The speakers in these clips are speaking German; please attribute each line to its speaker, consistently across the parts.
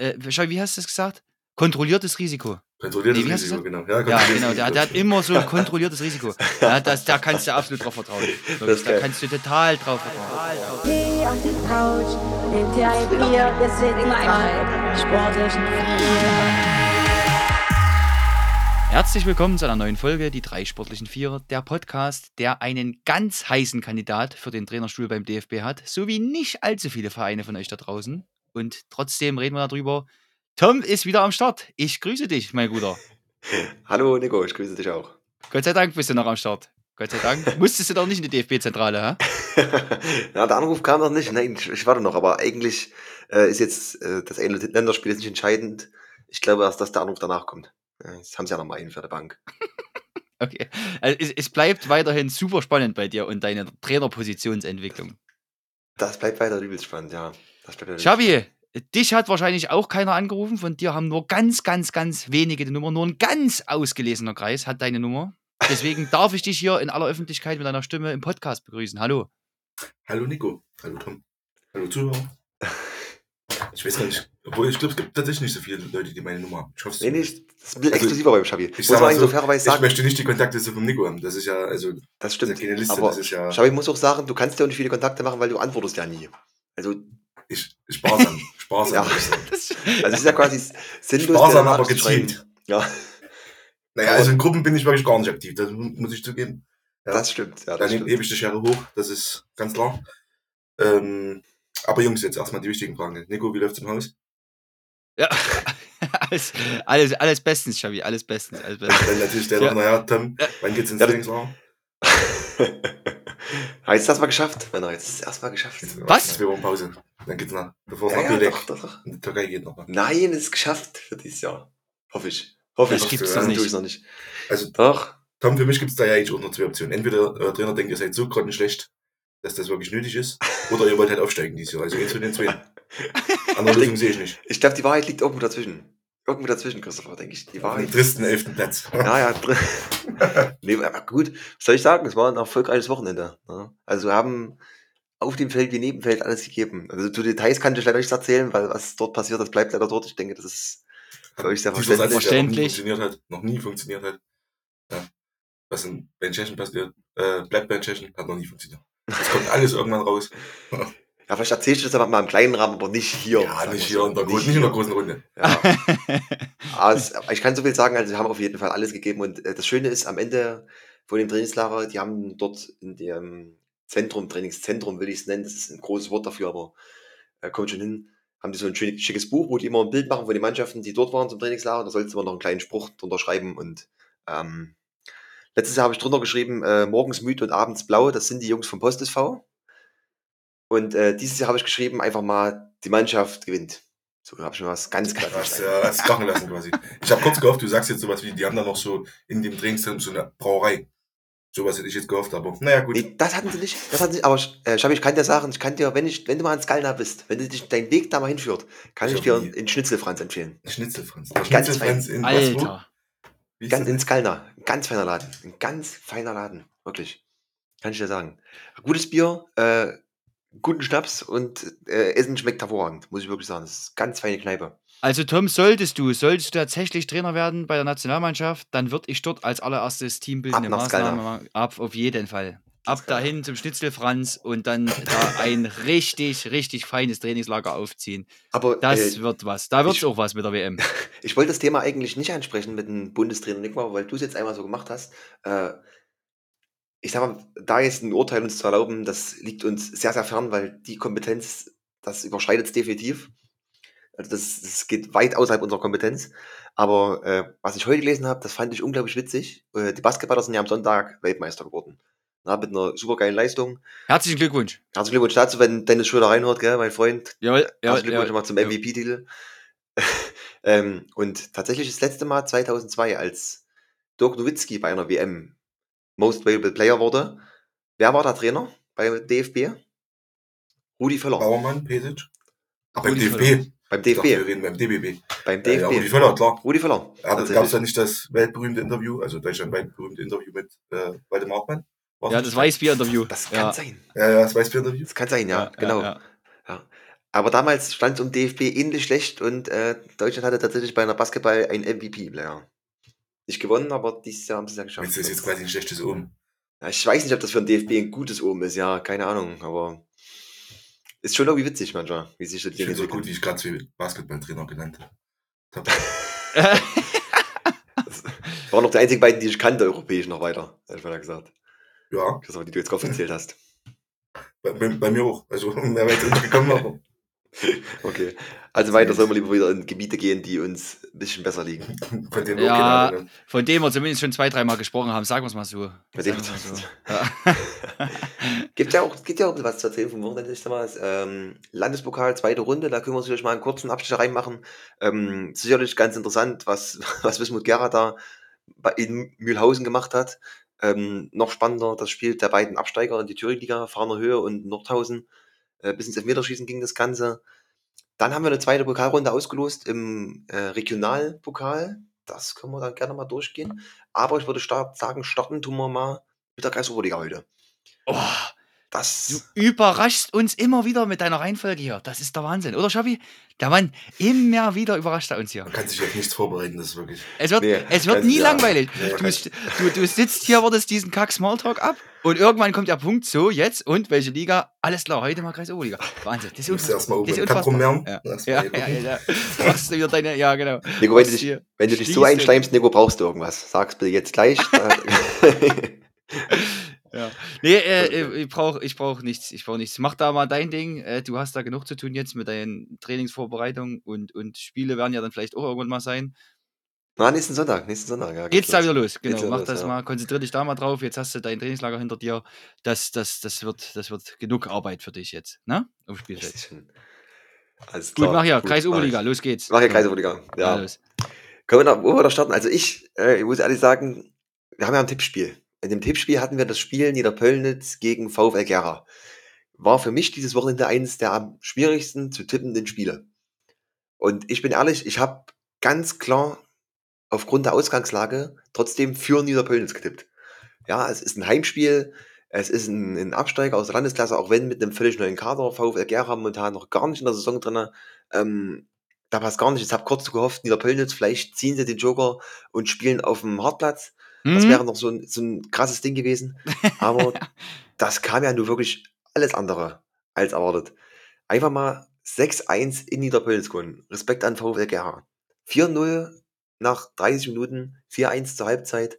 Speaker 1: äh, schau, wie hast du das gesagt? Kontrolliertes Risiko.
Speaker 2: Kontrolliertes
Speaker 1: Nee,
Speaker 2: Risiko, genau.
Speaker 1: Ja,
Speaker 2: kontrolliertes
Speaker 1: genau. Der, der hat immer so ein kontrolliertes Risiko. Ja, das, da kannst du absolut drauf vertrauen.
Speaker 3: Das
Speaker 1: da kannst du total drauf vertrauen.
Speaker 4: Geh auf die Couch, nimm dir ein Bier, wir sind drei sportlichen Vier.
Speaker 1: Herzlich willkommen zu einer neuen Folge, die drei sportlichen Vierer, der Podcast, der einen ganz heißen Kandidat für den Trainerstuhl beim DFB hat, so wie nicht allzu viele Vereine von euch da draußen. Und trotzdem reden wir darüber. Tom ist wieder am Start. Ich grüße dich, mein Guter.
Speaker 3: Hallo Nico, ich grüße dich auch.
Speaker 1: Gott sei Dank bist du noch am Start. Gott sei Dank. Musstest du doch nicht in die DFB-Zentrale, hä?
Speaker 3: ja, der Anruf kam noch nicht. Nein, ich, ich warte noch, aber eigentlich äh, ist jetzt äh, das eine Länderspiel jetzt nicht entscheidend. Ich glaube erst, dass der Anruf danach kommt. Jetzt haben sie ja noch mal einen für die Bank.
Speaker 1: Okay. Also es, es bleibt weiterhin super spannend bei dir und deiner Trainerpositionsentwicklung.
Speaker 3: Das bleibt weiter übelst spannend, ja. Das
Speaker 1: Xavi, dich hat wahrscheinlich auch keiner angerufen. Von dir haben nur ganz, ganz, ganz wenige die Nummer. Nur ein ganz ausgelesener Kreis hat deine Nummer. Deswegen darf ich dich hier in aller Öffentlichkeit mit deiner Stimme im Podcast begrüßen. Hallo.
Speaker 2: Hallo Nico. Hallo Tom. Hallo Zuhörer. Ich weiß gar nicht. Obwohl, ich glaube, es gibt tatsächlich nicht so viele Leute, die meine Nummer haben. Ich hoffe es
Speaker 3: Nee, nee,
Speaker 2: zumindest.
Speaker 3: das ist ein bisschen
Speaker 2: Also,
Speaker 3: exklusiver beim Xavi.
Speaker 2: Ich
Speaker 3: Muss
Speaker 2: sag mal so,
Speaker 3: so fairerweise
Speaker 2: ich
Speaker 3: sagen.
Speaker 2: möchte nicht die Kontaktliste vom Nico haben. Das ist ja, also,
Speaker 3: Das
Speaker 2: das
Speaker 3: stimmt.
Speaker 2: ist ja keine Liste,
Speaker 3: aber
Speaker 2: das ist ja-
Speaker 3: Xavi muss auch sagen, du kannst ja auch nicht viele Kontakte machen, weil du antwortest ja nie. Also,
Speaker 2: ich, sparsam. Sparsam.
Speaker 3: Ja. also es ist ja quasi sinnlos.
Speaker 2: Sparsam, aber gezielt.
Speaker 3: Ja,
Speaker 2: Naja, also in Gruppen bin ich wirklich gar nicht aktiv. Das mu- muss ich zugeben. Ja.
Speaker 3: das stimmt. Ja,
Speaker 2: Da
Speaker 3: das
Speaker 2: nehme
Speaker 3: stimmt.
Speaker 2: hebe ich die Schere hoch. Das ist ganz klar. Ähm, aber Jungs, jetzt erstmal die wichtigen Fragen. Nico, wie läuft's im Haus?
Speaker 1: ja. alles, alles, alles bestens, Xavi. Alles bestens. Alles bestens.
Speaker 2: Dann natürlich der
Speaker 1: Ja.
Speaker 2: noch, naja, Tom, wann geht's ins
Speaker 3: Ja,
Speaker 2: Trainingslager?
Speaker 3: Ha, jetzt ist das mal geschafft, Männer. Jetzt ist es erstmal geschafft.
Speaker 1: Was?
Speaker 2: Zwei Wochen Pause. Dann geht's nach, bevor es
Speaker 3: Ja,
Speaker 2: nach
Speaker 3: ja, doch, doch, doch.
Speaker 2: in die Türkei geht noch.
Speaker 3: Nein, es ist geschafft für dieses Jahr. Hoffe ich. Hoffe
Speaker 1: Das
Speaker 3: ich.
Speaker 1: gibt's
Speaker 2: doch
Speaker 3: tue
Speaker 1: nicht.
Speaker 3: ich noch nicht.
Speaker 2: Also,
Speaker 3: Doch.
Speaker 2: Tom, für mich gibt's da ja eigentlich auch nur zwei Optionen. Entweder euer Trainer denkt, ihr seid so grottenschlecht, dass das wirklich nötig ist, oder ihr wollt halt aufsteigen dieses Jahr. Also eins von den zwei. Andere Lösung sehe ich nicht.
Speaker 3: Ich glaube, die Wahrheit liegt irgendwo dazwischen. Irgendwo dazwischen, Christopher, denke ich. Die Wahrheit.
Speaker 2: dem tristen elften Platz.
Speaker 3: Ja, nee, aber gut. Was soll ich sagen? Es war ein erfolgreiches Wochenende. Ja. Also wir haben auf dem Feld wie neben dem Feld alles gegeben. Also zu Details kann ich leider nichts erzählen, weil was dort passiert, das bleibt leider dort. Ich denke, das ist für euch sehr
Speaker 2: Dieser Satz,
Speaker 3: verständlich.
Speaker 2: noch nie
Speaker 1: Verständlich.
Speaker 2: funktioniert hat, noch nie funktioniert hat. Ja. Was in Ben Tschechen passiert, äh, bleibt bei Tschechen, hat noch nie funktioniert. Das kommt alles irgendwann raus.
Speaker 3: Ja, vielleicht erzähle ich das aber mal im kleinen Rahmen, aber nicht hier.
Speaker 2: Ja, nicht hier
Speaker 3: so.
Speaker 2: in der, großen, nicht in der großen Runde.
Speaker 3: Ja. Aber es, aber ich kann so viel sagen, also wir haben auf jeden Fall alles gegeben und äh, das Schöne ist, am Ende von dem Trainingslager, die haben dort in dem Zentrum, Trainingszentrum will ich es nennen, das ist ein großes Wort dafür, aber äh, kommt schon hin, haben die so ein schön, schickes Buch, wo die immer ein Bild machen von den Mannschaften, die dort waren zum Trainingslager, da sollst du immer noch einen kleinen Spruch drunter schreiben und ähm, letztes Jahr habe ich drunter geschrieben, äh, morgens müde und abends blau, das sind die Jungs vom Post SV und äh, dieses Jahr habe ich geschrieben, einfach mal, die Mannschaft gewinnt. So habe ich mir was ganz klassisch
Speaker 2: du äh, hast krachen lassen quasi. Ich habe kurz gehofft, du sagst jetzt sowas wie, die haben da noch so in dem Trainingszentrum so eine Brauerei. Sowas hätte ich jetzt gehofft, aber naja, gut.
Speaker 3: Nee, das hatten sie nicht. Das hatten sie, aber äh, Schabi, ich kann dir sagen, ich kann dir, wenn, ich, wenn du mal in Skalna bist, wenn du dich dein Weg da mal hinführt, kann
Speaker 2: Ich
Speaker 3: ich, dir einen Schnitzelfranz empfehlen.
Speaker 2: Schnitzelfranz.
Speaker 3: Ganz
Speaker 2: Schnitzelfranz in was, wo?
Speaker 1: Alter.
Speaker 3: Ganz
Speaker 2: das?
Speaker 3: in Skalna. Ein ganz feiner Laden. Ein ganz feiner Laden. Wirklich. Kann ich dir sagen. Gutes Bier, äh, guten Schnaps und äh, Essen schmeckt hervorragend, muss ich wirklich sagen. Das ist eine ganz feine Kneipe.
Speaker 1: Also Tom, solltest du, solltest du tatsächlich Trainer werden bei der Nationalmannschaft, dann würde ich dort als allererstes teambildende
Speaker 3: Ab
Speaker 1: Maßnahme machen. Ab auf jeden Fall. Ab dahin zum Schnitzelfranz und dann da ein richtig, richtig feines Trainingslager aufziehen.
Speaker 3: Aber
Speaker 1: Das
Speaker 3: äh,
Speaker 1: wird was. Da wird es auch was mit der WM.
Speaker 3: Ich wollte das Thema eigentlich nicht ansprechen mit dem Bundestrainer Nickmar, weil du es jetzt einmal so gemacht hast. Äh, ich sag mal, da jetzt ein Urteil uns zu erlauben, das liegt uns sehr, sehr fern, weil die Kompetenz, das überschreitet es definitiv. Also das, das geht weit außerhalb unserer Kompetenz. Aber äh, was ich heute gelesen habe, das fand ich unglaublich witzig. Äh, die Basketballer sind ja am Sonntag Weltmeister geworden. Na, mit einer supergeilen Leistung.
Speaker 1: Herzlichen Glückwunsch.
Speaker 3: Herzlichen Glückwunsch dazu, wenn Dennis Schröder reinhört, gell, mein Freund.
Speaker 1: Jawohl,
Speaker 3: Herzlichen
Speaker 1: jawohl,
Speaker 3: Glückwunsch
Speaker 1: jawohl.
Speaker 3: nochmal zum MVP-Titel. ähm, und tatsächlich das letzte Mal 2002, als Dirk Nowitzki bei einer WM Most Valuable Player wurde. Wer war der Trainer bei DFB? Rudi Völler.
Speaker 2: Bauermann, Pesic. Ach, beim
Speaker 1: Rudi
Speaker 2: DFB.
Speaker 3: Beim
Speaker 2: dachte, wir
Speaker 3: DFB.
Speaker 2: reden beim DBB.
Speaker 3: Beim
Speaker 2: Äh, ja, Rudi
Speaker 3: DFB.
Speaker 2: Völler, klar.
Speaker 3: Rudi Völler.
Speaker 2: Ja, gab es
Speaker 3: tatsächlich.
Speaker 2: da nicht das weltberühmte Interview, also deutschlandweit berühmte Interview mit äh, Waldemar Hartmann? War's
Speaker 1: Ja, das Weißbier-Interview.
Speaker 3: Das kann
Speaker 1: ja.
Speaker 3: sein.
Speaker 2: Ja, ja, das Weißbier-Interview.
Speaker 3: Das kann sein, ja, genau. Ja,
Speaker 1: ja.
Speaker 3: Aber damals stand es um DFB ähnlich schlecht und äh, Deutschland hatte tatsächlich bei einer Basketball einen MVP-Player. Nicht gewonnen, aber dieses Jahr haben sie es ja geschafft.
Speaker 2: Das ist jetzt quasi ein schlechtes Omen.
Speaker 3: Ja, ich weiß nicht, ob das für den DFB ein gutes Oben ist, ja, keine Ahnung, aber ist schon irgendwie witzig manchmal, wie sich das
Speaker 2: Ich finde so gut, wie ich gerade zwei Basketballtrainer genannt habe.
Speaker 3: Waren noch die einzigen beiden, die ich kannte, europäisch noch weiter, hätte ich mal gesagt.
Speaker 2: Ja,
Speaker 3: Das war die du jetzt gerade erzählt hast.
Speaker 2: bei, bei, bei mir auch. Also, mehr weit nicht gekommen, aber
Speaker 3: Okay. Also weiter sollen wir lieber wieder in Gebiete gehen, die uns bisschen besser liegen.
Speaker 2: von denen
Speaker 1: Ja.
Speaker 2: haben.
Speaker 1: Von dem wir zumindest schon zwei, dreimal gesprochen haben, sagen wir es mal so.
Speaker 3: Mit dem-
Speaker 1: so. Ja.
Speaker 3: Gibt ja auch, gibt ja auch was zu erzählen vom Wochenende. Ich sag mal, ähm, Landespokal, zweite Runde, da können wir sicherlich mal einen kurzen Abschnitt reinmachen. Ähm, sicherlich ganz interessant, was, was Wismut Gera da bei, in Mühlhausen gemacht hat. Ähm, noch spannender, das Spiel der beiden Absteiger in die Thüringen-Liga, Fahner Höhe und Nordhausen. Äh, bis ins Elfmeterschießen ging das Ganze. Dann haben wir eine zweite Pokalrunde ausgelost im äh, Regionalpokal. Das können wir dann gerne mal durchgehen. Aber ich würde start, sagen, starten tun wir mal mit der Kreisoberliga heute.
Speaker 1: Oh,
Speaker 3: Das
Speaker 1: du überraschst uns immer wieder mit deiner Reihenfolge hier. Das ist der Wahnsinn, oder Schabi? Der Mann, immer wieder überrascht er uns hier.
Speaker 2: Man kann sich auf nichts vorbereiten, das ist wirklich.
Speaker 1: Es wird,
Speaker 3: Nee,
Speaker 1: es wird nie
Speaker 3: ja.
Speaker 1: langweilig.
Speaker 2: Nee.
Speaker 1: Du, du, du sitzt hier, wartest diesen Kack Smalltalk ab und irgendwann kommt der Punkt, so, jetzt und welche Liga? Alles klar, heute mal Kreis Oberliga. Wahnsinn, das ist
Speaker 2: Du musst erstmal
Speaker 1: unfassbar.
Speaker 2: oben
Speaker 1: Das ist unfassbar. Ja. Ja, ja, ja, ja. Machst du wieder deine, ja, genau.
Speaker 3: Nico, wenn du dich, wenn du dich so einschleimst, Nico, brauchst du irgendwas. Sag's bitte jetzt gleich. Da-
Speaker 1: Ja. Nee, äh, äh, ich brauche ich brauch nichts. Ich brauche nichts. Mach da mal dein Ding. Äh, du hast da genug zu tun jetzt mit deinen Trainingsvorbereitungen und, und Spiele werden ja dann vielleicht auch irgendwann mal sein.
Speaker 3: Na, nächsten Sonntag, nächsten Sonntag. Ja,
Speaker 1: Geht's da
Speaker 3: los.
Speaker 1: wieder los? Genau, mach
Speaker 3: los,
Speaker 1: das
Speaker 3: ja.
Speaker 1: mal, konzentrier dich da mal drauf. Jetzt hast du dein Trainingslager hinter dir. Das, das, das, wird, das wird genug Arbeit für dich jetzt, ne? Auf dem Spielfeld.
Speaker 3: Alles
Speaker 1: Gut,
Speaker 3: klar.
Speaker 1: mach ja,
Speaker 3: Gut,
Speaker 1: Kreis
Speaker 3: mach
Speaker 1: Oberliga, los geht's.
Speaker 3: Mach ja
Speaker 1: So.
Speaker 3: Kreisoberliga.
Speaker 1: Ja,
Speaker 3: Ja.
Speaker 1: los.
Speaker 3: Können wir da, wo wir da starten? Also ich, äh, ich muss ehrlich sagen, wir haben ja ein Tippspiel. In dem Tippspiel hatten wir das Spiel Niederpöllnitz gegen VfL Gera. War für mich dieses Wochenende eines der am schwierigsten zu tippenden Spiele. Und ich bin ehrlich, ich habe ganz klar aufgrund der Ausgangslage trotzdem für Niederpöllnitz getippt. Ja, es ist ein Heimspiel, es ist ein, ein Absteiger aus der Landesklasse, auch wenn mit einem völlig neuen Kader, VfL Gera momentan noch gar nicht in der Saison drin. Ähm, da passt gar nicht. Ich habe kurz gehofft, Niederpöllnitz, vielleicht ziehen sie den Joker und spielen auf dem Hartplatz. Das
Speaker 1: Mhm.
Speaker 3: wäre noch so ein, so ein krasses Ding gewesen. Aber das kam ja nur wirklich alles andere als erwartet. Einfach mal 6-1 in Niederpöllnitz gewonnen. Respekt an VfL Gera. 4-0 nach 30 Minuten, 4-1 zur Halbzeit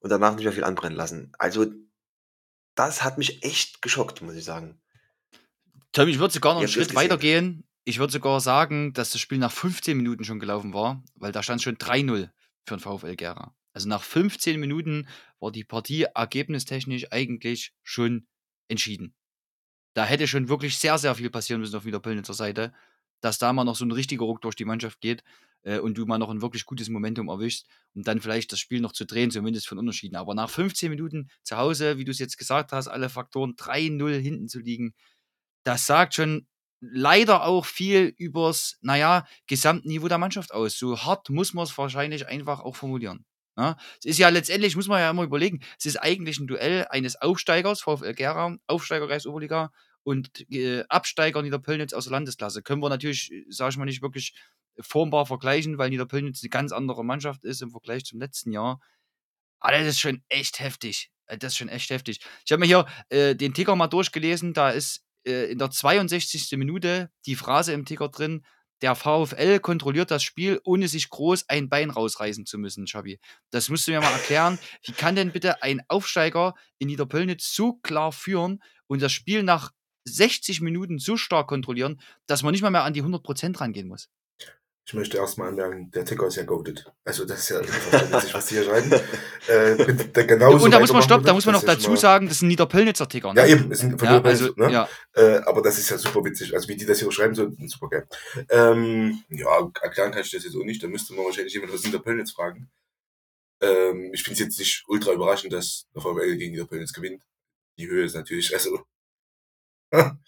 Speaker 3: und danach nicht mehr viel anbrennen lassen. Also, das hat mich echt geschockt, muss ich sagen.
Speaker 1: Tom, ich würde sogar noch einen Schritt
Speaker 3: gesehen.
Speaker 1: weiter gehen. Ich würde sogar sagen, dass das Spiel nach 15 Minuten schon gelaufen war, weil da stand schon 3-0 für den VfL Gera. Also nach 15 Minuten war die Partie ergebnistechnisch eigentlich schon entschieden. Da hätte schon wirklich sehr, sehr viel passieren müssen auf Niederpöllnitzer Seite, dass da mal noch so ein richtiger Ruck durch die Mannschaft geht äh, und du mal noch ein wirklich gutes Momentum erwischst, um dann vielleicht das Spiel noch zu drehen, zumindest von Unterschieden. Aber nach 15 Minuten zu Hause, wie du es jetzt gesagt hast, alle Faktoren 3-0 hinten zu liegen, das sagt schon leider auch viel übers, naja, Gesamtniveau der Mannschaft aus. So hart muss man es wahrscheinlich einfach auch formulieren. Ja, es ist ja letztendlich, muss man ja immer überlegen, es ist eigentlich ein Duell eines Aufsteigers, VfL Gera, Aufsteiger Kreis Oberliga und äh, Absteiger Niederpöllnitz aus der Landesklasse. Können wir natürlich, sage ich mal, nicht wirklich formbar vergleichen, weil Niederpöllnitz eine ganz andere Mannschaft ist im Vergleich zum letzten Jahr. Aber das ist schon echt heftig. Äh, Das ist schon echt heftig. Ich habe mir hier äh, den Ticker mal durchgelesen. Da ist äh, in der 62. Minute die Phrase im Ticker drin, der VfL kontrolliert das Spiel, ohne sich groß ein Bein rausreißen zu müssen, Schabi. Das musst du mir mal erklären. Wie kann denn bitte ein Aufsteiger in Niederpöllnitz so klar führen und das Spiel nach 60 Minuten so stark kontrollieren, dass man nicht mal mehr an die 100% rangehen muss?
Speaker 2: Ich möchte erstmal anmerken, der Ticker ist ja goated. Also das ist ja witzig, was die hier schreiben. Äh, da genauso
Speaker 1: und da muss man stopp, da muss man noch
Speaker 2: ist
Speaker 1: dazu sagen, das sind Niederpöllnitzer Ticker. Ne?
Speaker 2: Ja, eben, es sind von
Speaker 1: Ja, also,
Speaker 2: ne?
Speaker 1: ja.
Speaker 2: Äh, aber das ist ja super witzig. Also wie die das hier schreiben, so super geil. Ähm, ja, erklären kann ich das jetzt auch nicht. Da müsste man wahrscheinlich jemand aus Niederpöllnitz fragen. Ähm, ich finde es jetzt nicht ultra überraschend, dass der VfL gegen Niederpöllnitz gewinnt. Die Höhe ist natürlich, also.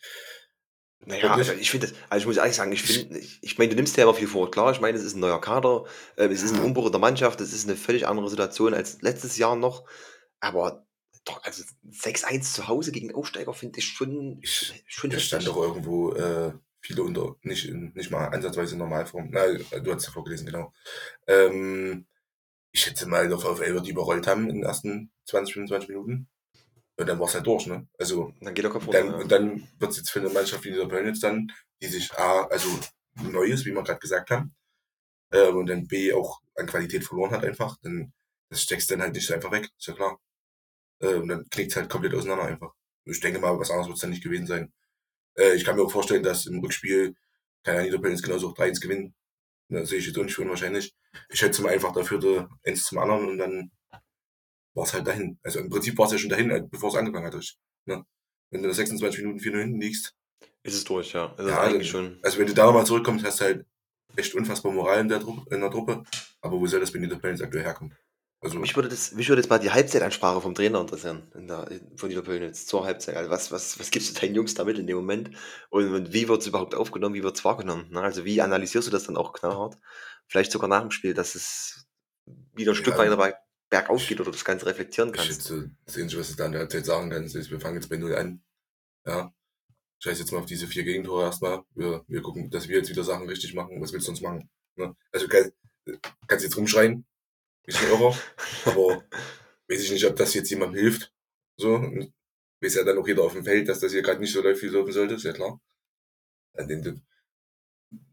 Speaker 3: Naja, also ich finde das, also ich muss ehrlich sagen, ich finde, ich, ich meine, du nimmst ja immer viel vor. Klar, ich meine, es ist ein neuer Kader, äh, es ist ein Umbruch der Mannschaft, es ist eine völlig andere Situation als letztes Jahr noch. Aber doch, also 6-1 zu Hause gegen Aufsteiger finde ich schon,
Speaker 2: Ich-
Speaker 3: schon
Speaker 2: Da stand doch irgendwo äh, viele unter, nicht, nicht mal ansatzweise in Normalform. Na, du hast ja vorgelesen, genau. Ähm, ich schätze mal, der VfL wird die überrollt haben in den ersten 20, 25 Minuten. Und dann war es halt durch, ne? Also,
Speaker 3: Dann geht der Kopf runter.
Speaker 2: dann,
Speaker 3: ja.
Speaker 2: und dann wird es jetzt für eine Mannschaft wie dieser Pölnitz dann, die sich A, also neu ist, wie wir gerade gesagt haben, äh, und dann B auch an Qualität verloren hat einfach, dann das steckst dann halt nicht so einfach weg, ist ja klar. Äh, und dann knickt halt komplett auseinander einfach. Ich denke mal, was anderes wird es dann nicht gewesen sein. Äh, ich kann mir auch vorstellen, dass im Rückspiel keine Ahnung, Niederpölnitz genauso auch 3-1 gewinnen. Das sehe ich jetzt auch nicht für unwahrscheinlich. Ich schätze mal einfach dafür eins zum anderen und dann war es halt dahin. Also im Prinzip war es ja schon dahin, äh, bevor es angefangen hat. Ne? Wenn du nach 26 Minuten 4 hinten liegst,
Speaker 3: Ist es durch, ja. Ist
Speaker 2: Ja,
Speaker 3: eigentlich
Speaker 2: dann-
Speaker 3: schon.
Speaker 2: also wenn du da nochmal zurückkommst, hast du halt echt unfassbar Moral in der, Tru in der Truppe. Aber wo soll das bei Niederpölnitz aktuell herkommen? Also,
Speaker 3: Mich würde, das, mich würde jetzt mal die Halbzeitansprache vom Trainer interessieren, in der, von Niederpölnitz zur Halbzeit. Also was, was, was gibst du deinen Jungs damit in dem Moment? Und, und wie wird es überhaupt aufgenommen, wie wird es wahrgenommen? Ne? Also wie analysierst du das dann auch knallhart? Vielleicht sogar nach dem Spiel, dass es wieder ein Stück
Speaker 2: Ja.
Speaker 3: weiter bei- bergauf geht oder das Ganze reflektieren
Speaker 2: ich
Speaker 3: kannst.
Speaker 2: schätze, das Einzige, was du da in der Halbzeit sagen kannst, ist, wir fangen jetzt bei Null an. Ja. Scheiß jetzt mal auf diese vier Gegentore erstmal. Wir, wir gucken, dass wir jetzt wieder Sachen richtig machen. Was willst du uns machen? Ne? Also kann, kannst jetzt rumschreien. Bisschen irrer. aber weiß ich nicht, ob das jetzt jemandem hilft. So. Und weiß ja dann auch jeder auf dem Feld, dass das hier gerade nicht so läuft, wie es laufen sollte. Ist ja klar. An den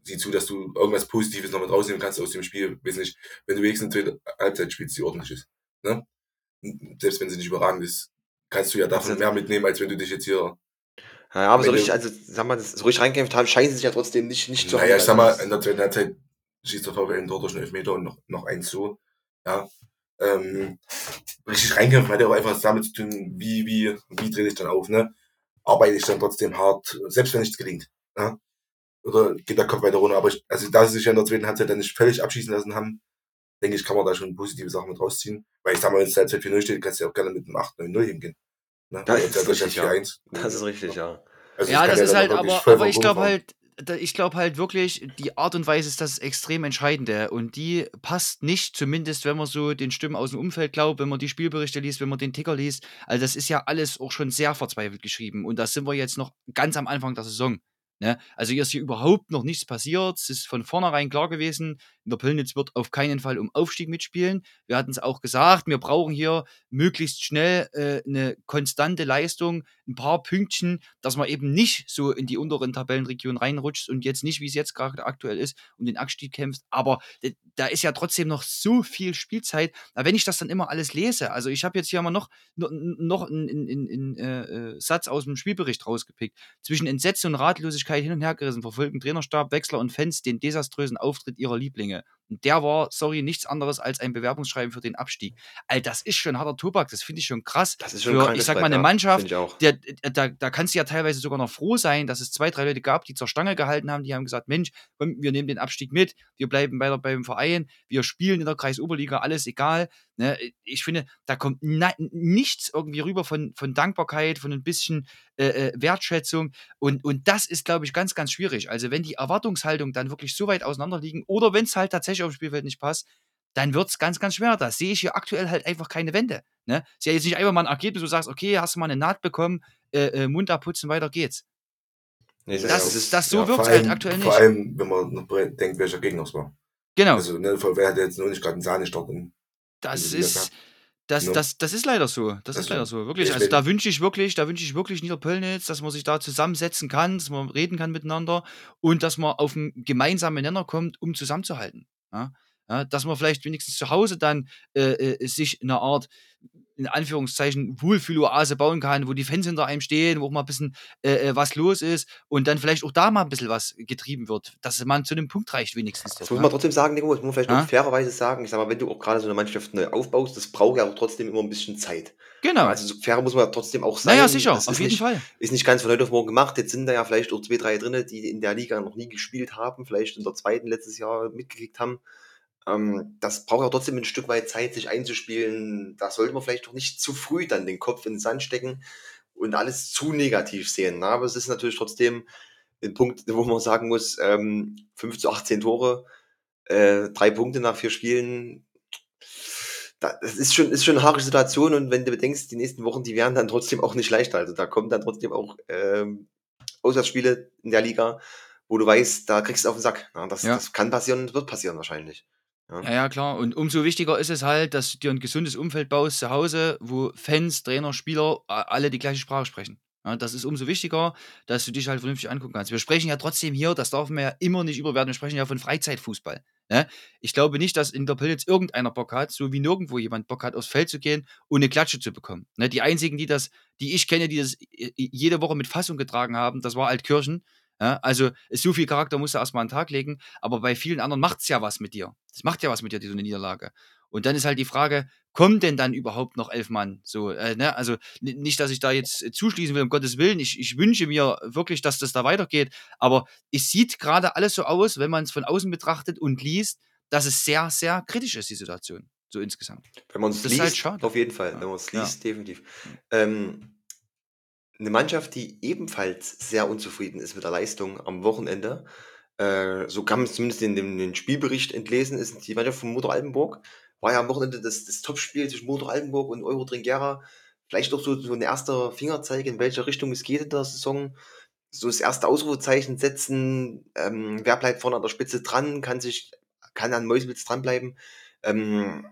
Speaker 2: sieh zu, dass du irgendwas Positives noch mit rausnehmen kannst aus dem Spiel. Weiß nicht, wenn du wenigstens eine zweite Halbzeit spielst, die ordentlich ist. Ne? Selbst wenn sie nicht überragend ist, kannst du ja davon
Speaker 3: Also-
Speaker 2: mehr mitnehmen, als wenn du dich jetzt hier.
Speaker 3: Ja, aber so richtig, also sag mal, so richtig reingekämpft haben, scheinen sie sich ja trotzdem nicht, nicht zu
Speaker 2: Naja, ich sag mal, in der zweiten Halbzeit schießt der VfL ein Tor durch einen Elfmeter und noch, noch eins so. Ja. Ähm, richtig reinkämpfen hat ja auch einfach damit zu tun, wie, wie, wie drehe ich dann auf, ne? Arbeite ich dann trotzdem hart, selbst wenn nichts gelingt. Ja? Oder geht der Kopf weiter runter. Aber ich, also da sie sich ja in der zweiten Halbzeit dann nicht völlig abschießen lassen haben, denke ich, kann man da schon positive Sachen mit rausziehen. Weil ich sag mal, wenn es Halbzeit 4-0 steht, kannst du ja auch gerne mit einem 8-9-0 hingehen. Ne?
Speaker 3: Das ist richtig, ja.
Speaker 2: 4-1.
Speaker 3: das ist richtig, ja.
Speaker 2: Also
Speaker 1: ja,
Speaker 2: kann
Speaker 1: das ist halt, aber, aber ich glaube halt, ich glaube halt wirklich, die Art und Weise ist das extrem Entscheidende und die passt nicht, zumindest wenn man so den Stimmen aus dem Umfeld glaubt, wenn man die Spielberichte liest, wenn man den Ticker liest. Also das ist ja alles auch schon sehr verzweifelt geschrieben und da sind wir jetzt noch ganz am Anfang der Saison. Ne? Also hier ist hier überhaupt noch nichts passiert. Es ist von vornherein klar gewesen, der Pillnitz wird auf keinen Fall um Aufstieg mitspielen. Wir hatten es auch gesagt, wir brauchen hier möglichst schnell äh, eine konstante Leistung, ein paar Pünktchen, dass man eben nicht so in die unteren Tabellenregionen reinrutscht und jetzt nicht, wie es jetzt gerade aktuell ist, um den Abstieg kämpft. Aber da ist ja trotzdem noch so viel Spielzeit. Aber wenn ich das dann immer alles lese, also ich habe jetzt hier mal noch, noch, einen äh, äh, Satz aus dem Spielbericht rausgepickt. Zwischen Entsetzen und Ratlosigkeit hin und her gerissen verfolgen Trainerstab, Wechsler und Fans den desaströsen Auftritt ihrer Lieblinge. it. Und der war, sorry, nichts anderes als ein Bewerbungsschreiben für den Abstieg. All das ist schon harter Tobak, das finde ich schon krass.
Speaker 3: Das ist schon
Speaker 1: Für, ich sag mal, eine Mannschaft, der, da, da kannst du ja teilweise sogar noch froh sein, dass es zwei, drei Leute gab, die zur Stange gehalten haben, die haben gesagt, Mensch, komm, wir nehmen den Abstieg mit, wir bleiben weiter beim Verein, wir spielen in der Kreisoberliga, alles egal. Ne? Ich finde, da kommt nichts irgendwie rüber von, von Dankbarkeit, von ein bisschen äh, äh, Wertschätzung und, und das ist, glaube ich, ganz, ganz schwierig. Also wenn die Erwartungshaltung dann wirklich so weit auseinander liegen oder wenn es halt tatsächlich auf dem Spielfeld nicht passt, dann wird es ganz, ganz schwer. Da sehe ich hier aktuell halt einfach keine Wende. Ne? Ist ja jetzt nicht einfach mal ein Ergebnis, wo du sagst, okay, hast du mal eine Naht bekommen, äh, äh, Mund abputzen, weiter geht's.
Speaker 3: Nee,
Speaker 1: Das,
Speaker 2: es
Speaker 1: ist, das so
Speaker 3: ja,
Speaker 1: wirkt
Speaker 2: Vor
Speaker 1: halt aktuell
Speaker 2: vor
Speaker 1: nicht.
Speaker 2: allem, wenn man noch denkt, welcher Gegner es war.
Speaker 1: Genau,
Speaker 2: Also, ne, VfL hat jetzt noch nicht gerade einen Sahnestart. in-
Speaker 1: das
Speaker 2: das
Speaker 1: ist. Das,
Speaker 2: Ne?
Speaker 1: das, das ist leider so. Das ist leider so. Wirklich.
Speaker 2: ich
Speaker 1: Also da wünsche ich wirklich, da wünsche ich wirklich Niederpöllnitz, dass man sich da zusammensetzen kann, dass man reden kann miteinander und dass man auf einen gemeinsamen Nenner kommt, um zusammenzuhalten. Ja? Ja, dass man vielleicht wenigstens zu Hause dann äh, äh, sich eine Art, in Anführungszeichen, Wohlfühloase bauen kann, wo die Fans hinter einem stehen, wo auch mal ein bisschen äh, äh, was los ist und dann vielleicht auch da mal ein bisschen was getrieben wird, dass man zu einem Punkt reicht wenigstens.
Speaker 3: Das muss
Speaker 1: ne?
Speaker 3: man trotzdem sagen, Nico, das muss man vielleicht
Speaker 1: Ja?
Speaker 3: fairerweise sagen. Ich sag mal, wenn du auch gerade so eine Mannschaft neu aufbaust, das braucht ja auch trotzdem immer ein bisschen Zeit.
Speaker 1: Genau.
Speaker 3: Also so fair muss man trotzdem auch sein.
Speaker 1: naja, sicher,
Speaker 3: Das
Speaker 1: auf jeden
Speaker 3: nicht,
Speaker 1: Fall.
Speaker 3: Ist nicht ganz von heute auf morgen gemacht. Jetzt sind da ja vielleicht auch zwei, drei drin, die in der Liga noch nie gespielt haben, vielleicht in der zweiten letztes Jahr mitgekriegt haben. Ähm, das braucht ja trotzdem ein Stück weit Zeit, sich einzuspielen. Da sollte man vielleicht auch nicht zu früh dann den Kopf in den Sand stecken und alles zu negativ sehen. Ne? Aber es ist natürlich trotzdem ein Punkt, wo man sagen muss, ähm, 5 zu 18 Tore, äh, drei Punkte nach vier Spielen. Da, das ist schon, ist schon eine harte Situation und wenn du bedenkst, die nächsten Wochen, die werden dann trotzdem auch nicht leichter. Also da kommen dann trotzdem auch ähm, Auswärtsspiele in der Liga, wo du weißt, da kriegst du auf den Sack. Ja, das,
Speaker 1: Ja.
Speaker 3: das kann passieren und wird passieren wahrscheinlich.
Speaker 1: Ja, ja, klar. Und umso wichtiger ist es halt, dass du dir ein gesundes Umfeld baust zu Hause, wo Fans, Trainer, Spieler alle die gleiche Sprache sprechen. Ja, das ist umso wichtiger, dass du dich halt vernünftig angucken kannst. Wir sprechen ja trotzdem hier, das darf man ja immer nicht überwerten, wir sprechen ja von Freizeitfußball. Ne? Ich glaube nicht, dass in der Pillitz irgendeiner Bock hat, so wie nirgendwo jemand Bock hat, aufs Feld zu gehen und eine Klatsche zu bekommen. Ne? Die einzigen, die das, die ich kenne, die das i- i- jede Woche mit Fassung getragen haben, das war Altkirchen. Ja? Also so viel Charakter musst du erstmal an den Tag legen, aber bei vielen anderen macht es ja was mit dir. Das macht ja was mit dir, diese Niederlage. Und dann ist halt die Frage, kommen denn dann überhaupt noch elf Mann? So, äh, ne? Also nicht, dass ich da jetzt äh, zuschließen will, um Gottes Willen. Ich, ich wünsche mir wirklich, dass das da weitergeht. Aber es sieht gerade alles so aus, wenn man es von außen betrachtet und liest, dass es sehr, sehr kritisch ist, die Situation. So insgesamt.
Speaker 3: Wenn man es
Speaker 1: ist
Speaker 3: liest,
Speaker 1: halt
Speaker 3: auf jeden Fall.
Speaker 1: Ja.
Speaker 3: Wenn man es
Speaker 1: Ja.
Speaker 3: liest, definitiv. Ähm, eine Mannschaft, die ebenfalls sehr unzufrieden ist mit der Leistung am Wochenende, äh, so kann man es zumindest in dem, Spielbericht entlesen, ist die Mannschaft von Motor Altenburg. War ja am Wochenende das, das Topspiel zwischen Motor Altenburg und Euro Tringuera. Vielleicht auch so, so ein erster Fingerzeig, in welche Richtung es geht in der Saison. So das erste Ausrufezeichen setzen. Ähm, wer bleibt vorne an der Spitze dran, kann sich, kann an Mäusewitz dranbleiben. Ähm,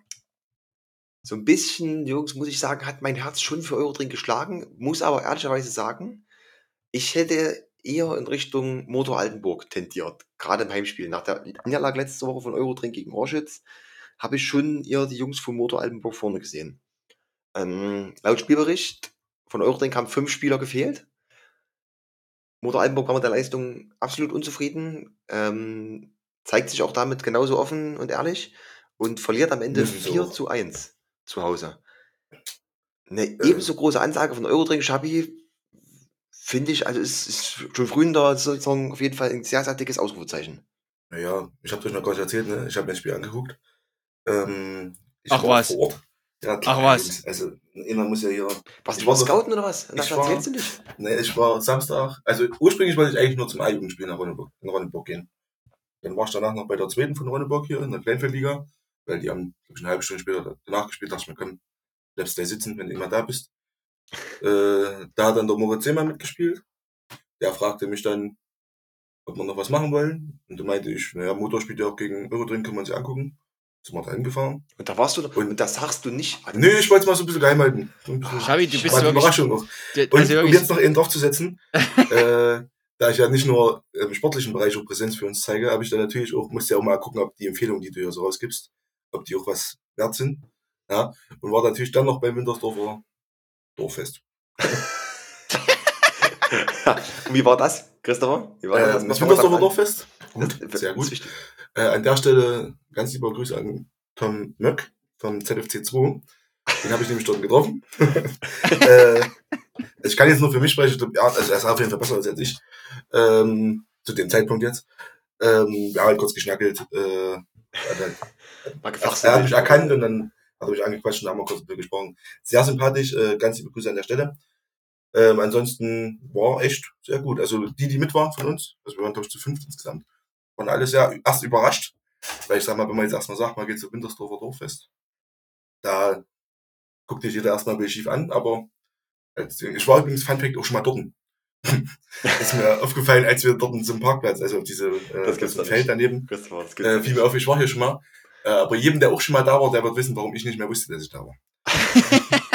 Speaker 3: so ein bisschen, Jungs, muss ich sagen, hat mein Herz schon für Eurodrink geschlagen. Muss aber ehrlicherweise sagen, ich hätte eher in Richtung Motor Altenburg tendiert. Gerade im Heimspiel. Nach der Niederlage letzte Woche von Eurodrink gegen Orschitz habe ich schon eher die Jungs von Motor Altenburg vorne gesehen. Ähm, laut Spielbericht von Eurodrink haben fünf Spieler gefehlt. Motor Altenburg war mit der Leistung absolut unzufrieden. Ähm, zeigt sich auch damit genauso offen und ehrlich und verliert am Ende
Speaker 2: Müssen sie
Speaker 3: 4
Speaker 2: auch.
Speaker 3: zu 1 zu Hause. Eine ebenso große Ansage von Eurodrink Schabi finde ich, also es ist schon früh in der Saison auf jeden Fall ein sehr, sehr dickes Ausrufezeichen.
Speaker 2: Naja, ich habe euch noch gar nicht erzählt, ne? ich habe mir das Spiel angeguckt. Ähm, ich
Speaker 1: Ach
Speaker 2: war
Speaker 1: was.
Speaker 2: Vor Ort. Ja, klar,
Speaker 1: Ach was.
Speaker 2: Also, einer muss ja hier.
Speaker 3: Was, du warst Scouten oder was? Das
Speaker 2: ich war-
Speaker 3: erzählst du nicht.
Speaker 2: Ne, ich war Samstag, also ursprünglich wollte ich eigentlich nur zum A-Jugendspiel nach Ronneburg, in Ronneburg gehen. Dann war ich danach noch bei der zweiten von Ronneburg hier in der Kleinfeldliga, weil die haben, glaube ich, eine halbe Stunde später danach gespielt, dachte ich mir, komm, bleibst da sitzen, wenn du immer da bist. Äh, da hat dann der Moritz Seemann mitgespielt. Der fragte mich dann, ob wir noch was machen wollen. Und da meinte ich, naja, Motor spielt ja auch gegen Eurodrink, kann man sich angucken. Sind wir da hingefahren.
Speaker 3: Und da warst du,
Speaker 2: Und-
Speaker 3: und das sagst du nicht.
Speaker 2: Nee, ich wollte es mal so ein bisschen geheim halten.
Speaker 1: Schabi, du bist wirklich.
Speaker 2: Überraschung noch. Und
Speaker 1: Also
Speaker 2: um jetzt noch einen draufzusetzen, äh, da ich ja nicht nur im sportlichen Bereich auch Präsenz für uns zeige, habe ich dann natürlich auch, musste ja auch mal gucken, ob die Empfehlungen, die du hier so rausgibst, ob die auch was wert sind. Ja, und war natürlich dann noch beim Wintersdorfer Dorffest.
Speaker 3: Und wie war das, Christopher? Wie war
Speaker 2: Äh,
Speaker 3: das?
Speaker 2: das Wintersdorfer? Dorffest? Gut, sehr gut. Äh, an der Stelle ganz lieber Grüße an Tom Möck vom ZFC 2. Den habe ich nämlich dort getroffen. äh, ich kann jetzt nur für mich sprechen. Also er ist auf jeden Fall besser als ich. Ähm, zu dem Zeitpunkt jetzt. Ähm, wir haben halt kurz geschnackelt. Äh, halt,
Speaker 3: Mal
Speaker 2: er, hat mich erkannt und dann hat er mich angequatscht und haben wir kurz mit gesprochen. Sehr sympathisch. Äh, ganz liebe Grüße an der Stelle. Ähm, ansonsten war echt sehr gut. Also die, die mit waren von uns, also wir waren glaube ich zu fünf insgesamt, waren alle sehr erst überrascht. Weil ich sag mal, wenn man jetzt erstmal sagt, man geht zu Wintersdorfer Dorffest, da guckt dich jeder erstmal ein bisschen schief an, aber ich war übrigens Fun Fact auch schon mal dort. ist mir aufgefallen, als wir dort zum Parkplatz, also auf diese äh,
Speaker 3: Das gibt's
Speaker 2: Feld daneben,
Speaker 3: das
Speaker 2: äh, fiel mir auf, ich war hier schon mal. Äh, aber jedem, der auch schon mal da war, der wird wissen, warum ich nicht mehr wusste, dass ich da war.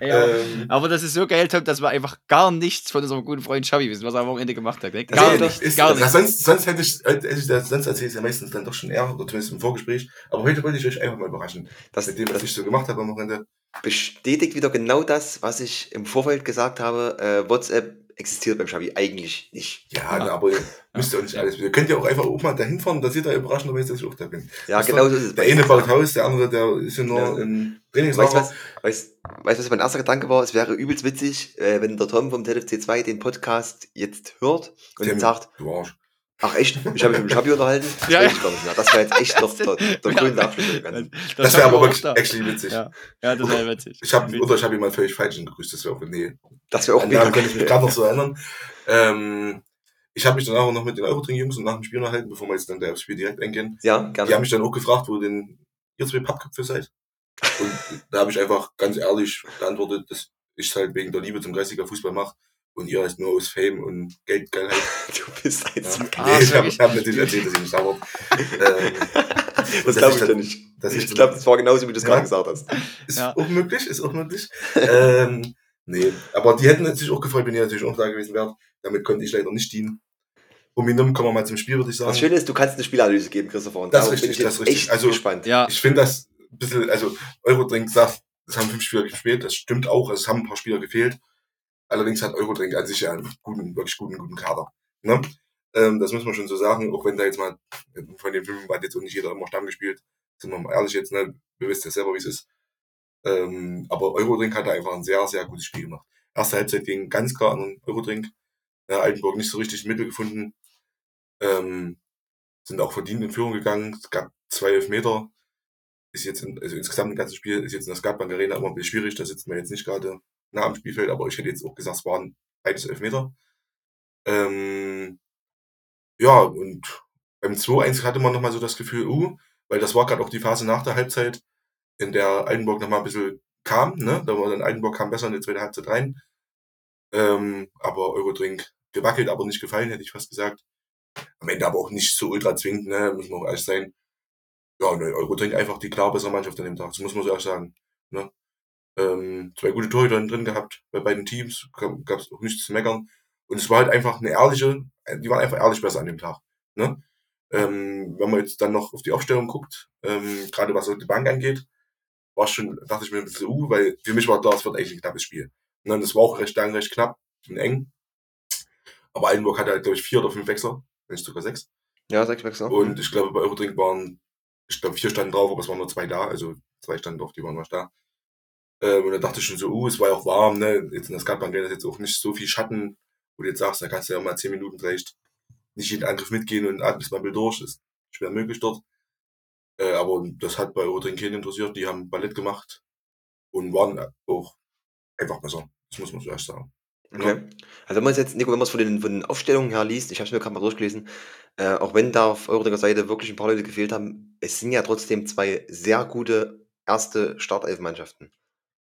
Speaker 1: Ja.
Speaker 2: Ähm,
Speaker 1: Aber das ist so geil, Tom, dass wir einfach gar nichts von unserem guten Freund Schabi wissen, was er am Wochenende gemacht hat. Ne? Gar nichts,
Speaker 2: Ist,
Speaker 1: gar
Speaker 2: ja,
Speaker 1: nichts.
Speaker 2: sonst, sonst hätte ich, hätte ich das, sonst erzähle ich es ja meistens dann doch schon eher, oder zumindest im Vorgespräch. Aber heute wollte ich euch einfach mal überraschen.
Speaker 3: Das,
Speaker 2: Mit dem, was ich so gemacht habe am Wochenende.
Speaker 3: bestätigt wieder genau das, was ich im Vorfeld gesagt habe. Äh, WhatsApp existiert beim Schabi eigentlich nicht.
Speaker 2: Ja,
Speaker 1: Ja.
Speaker 2: na, aber ihr müsst ja auch nicht alles. Ihr könnt ja auch einfach auch mal dahin fahren, da seht ihr überraschenderweise, dass ich auch da bin.
Speaker 3: Ja,
Speaker 2: Was
Speaker 3: genau so ist es.
Speaker 2: Der eine baut Haus, der andere, der ist ja nur
Speaker 3: Ja.
Speaker 2: im
Speaker 3: Weißt du,
Speaker 2: Trainingslager.
Speaker 3: was, weißt, du, was mein erster Gedanke war? Es wäre übelst witzig, äh, wenn der Tom vom TLFC 2 den Podcast jetzt hört und sagt,
Speaker 2: Du Arsch.
Speaker 3: Ach echt, ich habe mich mit dem Schabi unterhalten. Das
Speaker 1: Ja, ja.
Speaker 3: ich gar nicht mehr. Das wäre jetzt echt noch der, der grüne Abschluss. Ganzen.
Speaker 2: Das, wäre aber wirklich
Speaker 1: da.
Speaker 2: actually witzig.
Speaker 1: Ja, ja das wäre witzig.
Speaker 2: Ich habe oder ich habe jemand völlig falsch gegrüßt, das wäre auch nee.
Speaker 3: Das wäre auch mega
Speaker 2: Namen kann ich mich gerade noch so erinnern. Ähm, ich habe mich danach auch noch mit den Eurotring-Jungs und nach dem Spiel unterhalten, bevor wir jetzt dann da aufs Spiel direkt eingehen.
Speaker 3: Ja,
Speaker 2: Die haben
Speaker 3: gerne.
Speaker 2: mich dann auch gefragt, wo denn ihr zwei Pappköpfe seid. Und da habe ich einfach ganz ehrlich geantwortet, dass ich es halt wegen der Liebe zum geistiger Fußball mache und ihr heißt nur aus Fame und Geldgeilheit.
Speaker 3: Du bist ein
Speaker 2: Ja.
Speaker 1: Ah,
Speaker 2: nee, ich habe hab natürlich erzählt, dass ich nicht sauer ähm,
Speaker 3: Das glaube
Speaker 2: ich dann-
Speaker 3: nicht.
Speaker 2: dass ich
Speaker 3: Ich glaube, das war genauso, wie du es
Speaker 2: Ja.
Speaker 3: gerade gesagt hast.
Speaker 2: Ist
Speaker 1: Ja.
Speaker 2: auch möglich, ist auch möglich. ähm, nee, aber die hätten sich auch gefreut, wenn ihr natürlich auch da gewesen wärt. Damit konnte ich leider nicht dienen. Um ihn kommen wir mal zum Spiel, würde ich sagen.
Speaker 3: Das Schöne ist, du kannst eine Spielanalyse geben, Christopher. Und
Speaker 2: Das ist richtig, das ist richtig.
Speaker 3: echt
Speaker 2: Also-
Speaker 3: gespannt.
Speaker 1: Ja,
Speaker 2: Ich finde das ein bisschen, also Eurodrink sagt, es haben fünf Spieler gespielt, das stimmt auch, es haben ein paar Spieler gefehlt. Allerdings hat Eurodrink an sich ja einen guten, wirklich guten, guten Kader. Ne? Ähm, das muss man schon so sagen, auch wenn da jetzt mal von den fünf hat jetzt auch nicht jeder immer Stamm gespielt. Sind wir mal ehrlich jetzt, ne? Wir wissen ja selber, wie es ist. Ähm, aber Eurodrink hat da einfach ein sehr, sehr gutes Spiel gemacht. Erste Halbzeit ging ganz klar an Eurodrink. Ja, Altenburg nicht so richtig Mittel gefunden. Ähm, sind auch verdient in Führung gegangen. Es gab zwei Elfmeter. Ist jetzt, in, also insgesamt ein ganzes Spiel, ist jetzt in der Skatbank Arena immer ein bisschen schwierig. Da sitzt man jetzt nicht gerade nah am Spielfeld, aber ich hätte jetzt auch gesagt, es waren beides Elfmeter. Ähm, ja, und beim 2-1 hatte man nochmal so das Gefühl, uh, weil das war gerade auch die Phase nach der Halbzeit, in der Altenburg nochmal ein bisschen kam, ne? Da war dann Altenburg kam besser in die zweite Halbzeit rein. Ähm, aber Eurodrink gewackelt, aber nicht gefallen, hätte ich fast gesagt. Am Ende aber auch nicht so ultra zwingend, ne? Muss man auch ehrlich sein. Ja, ne, Eurodrink einfach die klar bessere Mannschaft an dem Tag, das muss man so ehrlich sagen. Ne? Ähm, zwei gute Torhüter drin gehabt bei beiden Teams, gab es auch nichts zu meckern. Und es war halt einfach eine ehrliche, die waren einfach ehrlich besser an dem Tag. Ne? Ähm, wenn man jetzt dann noch auf die Aufstellung guckt, ähm, gerade was die Bank angeht, war schon, dachte ich mir ein bisschen, uh, weil für mich war klar, es wird eigentlich ein knappes Spiel. Ne? Und es war auch recht lang, recht knapp und eng. Aber Altenburg hatte halt, glaube ich, vier oder fünf Wechsel, wenn nicht sogar sechs.
Speaker 3: Ja, ich Wechsel.
Speaker 2: Und ich glaube, bei Eurodrink waren, ich glaube, vier standen drauf, aber es waren nur zwei da. Also zwei standen drauf, die waren noch da. Ähm, und dann dachte ich schon so, uh, es war ja auch warm, ne? Jetzt in der Skatbank wäre das jetzt auch nicht so viel Schatten, wo du jetzt sagst, da kannst du ja mal zehn Minuten vielleicht nicht jeden Angriff mitgehen und atmest mal ein durch. Das ist schwer möglich dort. Äh, aber das hat bei Eurodrink keinen interessiert. Die haben Ballett gemacht und waren auch einfach besser. Das muss man so erst sagen.
Speaker 3: Okay. Also wenn man es jetzt, Nico, wenn man es von den, von den Aufstellungen her liest, ich habe es mir gerade mal durchgelesen, äh, auch wenn da auf Eurodinger Seite wirklich ein paar Leute gefehlt haben, es sind ja trotzdem zwei sehr gute erste Startelf-Mannschaften.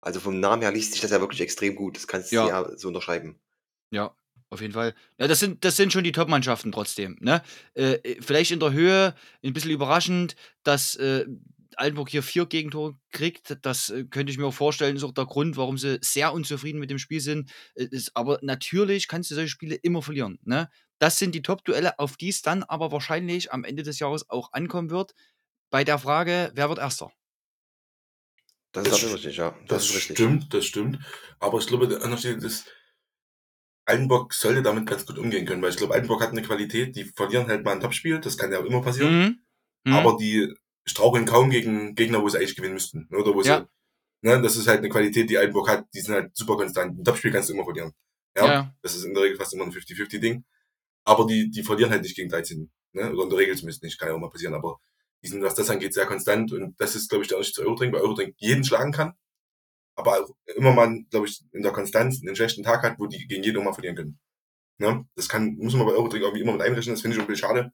Speaker 3: Also vom Namen her liest sich das ja wirklich extrem gut. Das kannst du
Speaker 1: Ja.
Speaker 3: ja so unterschreiben.
Speaker 1: Ja, auf jeden Fall. Ja, das sind, das sind schon die Top-Mannschaften trotzdem. Ne? Äh, vielleicht in der Höhe ein bisschen überraschend, dass äh, Altenburg hier vier Gegentore kriegt. Das äh, könnte ich mir auch vorstellen, ist auch der Grund, warum sie sehr unzufrieden mit dem Spiel sind. Äh, ist, aber natürlich kannst du solche Spiele immer verlieren. Ne? Das sind die Top-Duelle, auf die es dann aber wahrscheinlich am Ende des Jahres auch ankommen wird. Bei der Frage, wer wird Erster?
Speaker 3: Das,
Speaker 2: Das
Speaker 3: ist richtig, ja. Das,
Speaker 2: Das, stimmt, das stimmt. Aber ich glaube, der Unterschied ist, Altenburg sollte damit ganz gut umgehen können, weil ich glaube, Altenburg hat eine Qualität, die verlieren halt mal ein Topspiel, das kann ja auch immer passieren,
Speaker 1: Mhm. Mhm.
Speaker 2: aber die straucheln kaum gegen Gegner, wo sie eigentlich gewinnen müssten. ne, Oder wo
Speaker 1: Ja.
Speaker 2: sie, ne, das ist halt eine Qualität, die Altenburg hat, die sind halt super konstant. Ein Topspiel kannst du immer verlieren. Ja,
Speaker 1: ja.
Speaker 2: das ist in der Regel fast immer ein 50-50-Ding. Aber die, die verlieren halt nicht gegen 13. Ne? Oder in der Regel zumindest nicht, kann ja auch mal passieren. Aber die sind, was das angeht, sehr konstant. Und das ist, glaube ich, der Unterschied zu Eurodrink, weil Eurodrink jeden schlagen kann. Aber auch immer mal, glaube ich, in der Konstanz einen schlechten Tag hat, wo die gegen jeden auch mal verlieren können. Ne? Das kann, muss man bei Eurodrink irgendwie immer mit einrechnen. Das finde ich ein bisschen schade.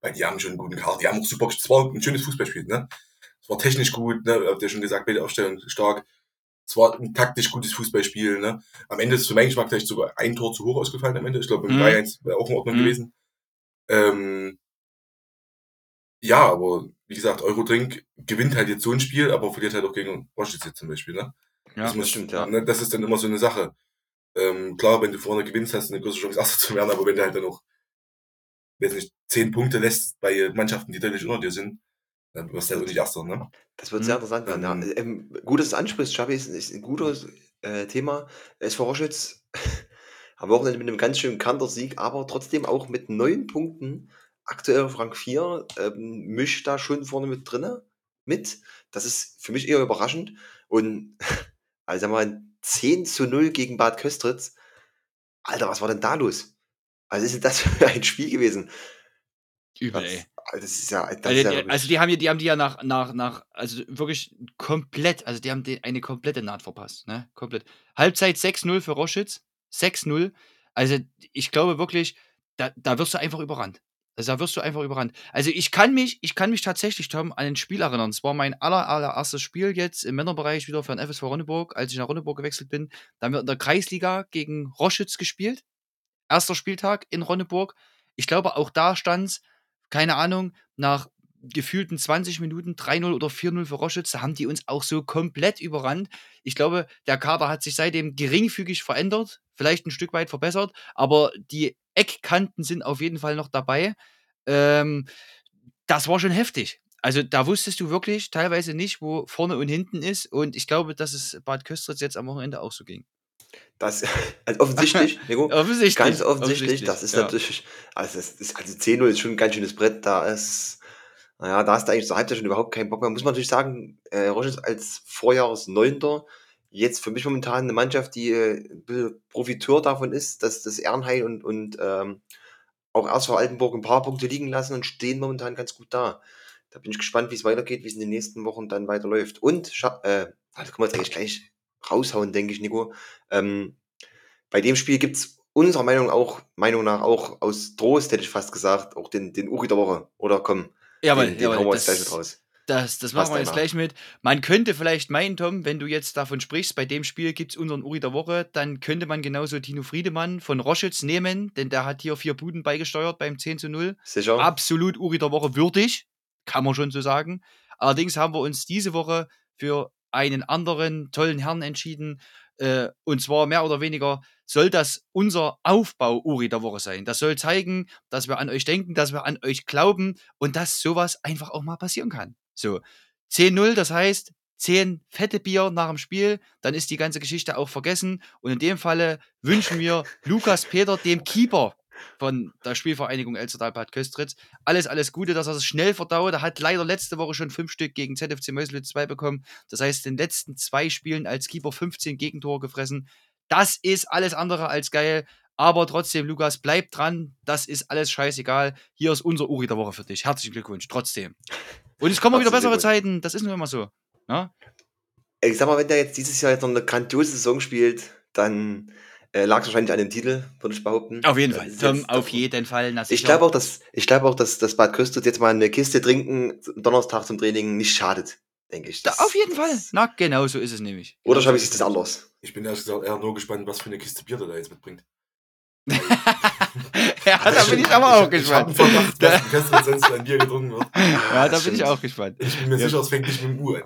Speaker 2: Weil die haben schon einen guten Kader. Die haben auch super, es war ein schönes Fußballspiel, ne? Es war technisch gut, ne? Habt ihr schon gesagt, beide Aufstellung stark. Es war ein taktisch gutes Fußballspiel, ne? Am Ende ist für meinen Geschmack vielleicht sogar ein Tor zu hoch ausgefallen am Ende. Ich glaube, im
Speaker 1: Mhm.
Speaker 2: 3-1 wäre auch in Ordnung
Speaker 1: Mhm.
Speaker 2: gewesen. Ähm, ja, aber wie gesagt, Eurodrink gewinnt halt jetzt so ein Spiel, aber verliert halt auch gegen Roschitz jetzt zum Beispiel, ne?
Speaker 1: ja.
Speaker 2: das, muss,
Speaker 3: stimmt, ja.
Speaker 2: ne, das ist dann immer so eine Sache. Ähm, klar, wenn du vorne gewinnst, hast du eine größere Chance, Erster zu werden, aber wenn du halt dann noch, weiß nicht, zehn Punkte lässt bei Mannschaften, die deutlich unter dir sind, dann wirst du halt auch nicht Erster, ne?
Speaker 3: Das wird
Speaker 1: Mhm.
Speaker 3: sehr interessant werden. Ja.
Speaker 2: Ähm.
Speaker 3: Ähm, gut, dass du ansprichst, Schabi, ist, ist ein gutes äh, Thema. SV Roschitz am Wochenende mit einem ganz schönen Kantersieg, aber trotzdem auch mit neun Punkten. Aktuell auf Rang 4, ähm, mischt da schon vorne mit drinne mit. Das ist für mich eher überraschend. Und also mal 10 zu 0 gegen Bad Köstritz. Alter, was war denn da los? Also ist denn das für ein Spiel gewesen?
Speaker 1: Übel,
Speaker 3: Das,
Speaker 1: ey.
Speaker 3: das ist ja, das
Speaker 1: Also,
Speaker 3: ist ja
Speaker 1: die, also die haben die, die haben die ja nach, nach, nach, also wirklich komplett, also die haben die eine komplette Naht verpasst, ne? Komplett. Halbzeit 6-0 für Roschitz. 6-0. Also ich glaube wirklich, da, da wirst du einfach überrannt. Also da wirst du einfach überrannt. Also ich kann mich, ich kann mich tatsächlich, Tom, an ein Spiel erinnern. Es war mein aller, allererstes Spiel jetzt im Männerbereich wieder für den FSV Ronneburg, als ich nach Ronneburg gewechselt bin. Da haben wir in der Kreisliga gegen Roschütz gespielt. Erster Spieltag in Ronneburg. Ich glaube, auch da stand es, keine Ahnung, nach gefühlten 20 Minuten 3-0 oder 4-0 für Roschütz, da haben die uns auch so komplett überrannt. Ich glaube, der Kader hat sich seitdem geringfügig verändert, vielleicht ein Stück weit verbessert, aber die Eckkanten sind auf jeden Fall noch dabei. Ähm, das war schon heftig. Also da wusstest du wirklich teilweise nicht, wo vorne und hinten ist. Und ich glaube, dass es Bad Köstritz jetzt am Wochenende auch so ging.
Speaker 3: Das, also offensichtlich, Nico,
Speaker 1: Offensichtlich.
Speaker 3: ganz offensichtlich, das ist
Speaker 1: ja.
Speaker 3: natürlich, also, das ist, also 10-0 ist schon ein ganz schönes Brett, da ist, naja, da du eigentlich zur Halbzeit schon überhaupt keinen Bock mehr. Muss man natürlich sagen, äh, Roches als Vorjahresneunter, jetzt für mich momentan eine Mannschaft, die äh, Profiteur davon ist, dass das Ehrenheil und, und ähm, auch erst vor Altenburg ein paar Punkte liegen lassen und stehen momentan ganz gut da. Da bin ich gespannt, wie es weitergeht, wie es in den nächsten Wochen dann weiterläuft. Und, äh, ah, das können wir jetzt eigentlich gleich raushauen, denke ich, Nico. Ähm, bei dem Spiel gibt es unserer Meinung, auch, Meinung nach auch aus Trost, hätte ich fast gesagt, auch den, den Uri der Woche. Oder komm,
Speaker 1: Jawohl,
Speaker 3: den, den
Speaker 1: jawohl,
Speaker 3: hauen wir
Speaker 1: das-
Speaker 3: gleich mit raus.
Speaker 1: Das, das machen wir jetzt gleich mit. Man könnte vielleicht meinen, Tom, wenn du jetzt davon sprichst, bei dem Spiel gibt es unseren Uri der Woche, dann könnte man genauso Tino Friedemann von Roschütz nehmen, denn der hat hier vier Buden beigesteuert beim 10 zu 0.
Speaker 3: Sicher?
Speaker 1: Absolut Uri der Woche würdig, kann man schon so sagen. Allerdings haben wir uns diese Woche für einen anderen tollen Herrn entschieden. Äh, und zwar mehr oder weniger soll das unser Aufbau Uri der Woche sein. Das soll zeigen, dass wir an euch denken, dass wir an euch glauben und dass sowas einfach auch mal passieren kann. So, 10-0, das heißt 10 fette Bier nach dem Spiel, dann ist die ganze Geschichte auch vergessen. Und in dem Falle wünschen wir Lukas Peter, dem Keeper von der Spielvereinigung Elsterdal Bad Köstritz, alles, alles Gute, dass er es schnell verdaut. Er hat leider letzte Woche schon fünf Stück gegen ZFC Meuselwitz 2 bekommen. Das heißt, in den letzten zwei Spielen als Keeper 15 Gegentore gefressen. Das ist alles andere als geil. Aber trotzdem, Lukas, bleib dran. Das ist alles scheißegal. Hier ist unser Uri der Woche für dich. Herzlichen Glückwunsch, trotzdem. Und es kommen wieder bessere. Zeiten. Das ist nur immer so. Ne?
Speaker 3: Ich sag mal, wenn der jetzt dieses Jahr jetzt noch eine grandiose Saison spielt, dann lag es wahrscheinlich an dem Titel, würde ich behaupten.
Speaker 1: Auf jeden
Speaker 3: Das
Speaker 1: Fall. Tom,
Speaker 3: jetzt-
Speaker 1: auf jeden Fall. Na,
Speaker 3: Ich glaube auch, dass, ich glaube auch, dass das Bad Köstritz jetzt mal eine Kiste trinken, Donnerstag zum Training, nicht schadet, denke ich.
Speaker 1: Da, auf jeden Fall. Na, genau so ist es nämlich.
Speaker 3: Oder
Speaker 1: Genau
Speaker 3: schreibe
Speaker 1: so
Speaker 3: ich
Speaker 1: ist
Speaker 3: das anders?
Speaker 2: Ich bin ehrlich gesagt eher nur gespannt, was für eine Kiste Bier der da jetzt mitbringt.
Speaker 1: ja, da bin ich aber auch
Speaker 2: Ich habe
Speaker 1: gespannt.
Speaker 2: einen Verdacht,
Speaker 1: Da-
Speaker 2: dass ein Bier getrunken wird.
Speaker 1: Ja, da bin ich auch gespannt.
Speaker 2: Ich bin mir
Speaker 1: Ja.
Speaker 2: sicher, es fängt nicht mit dem U an.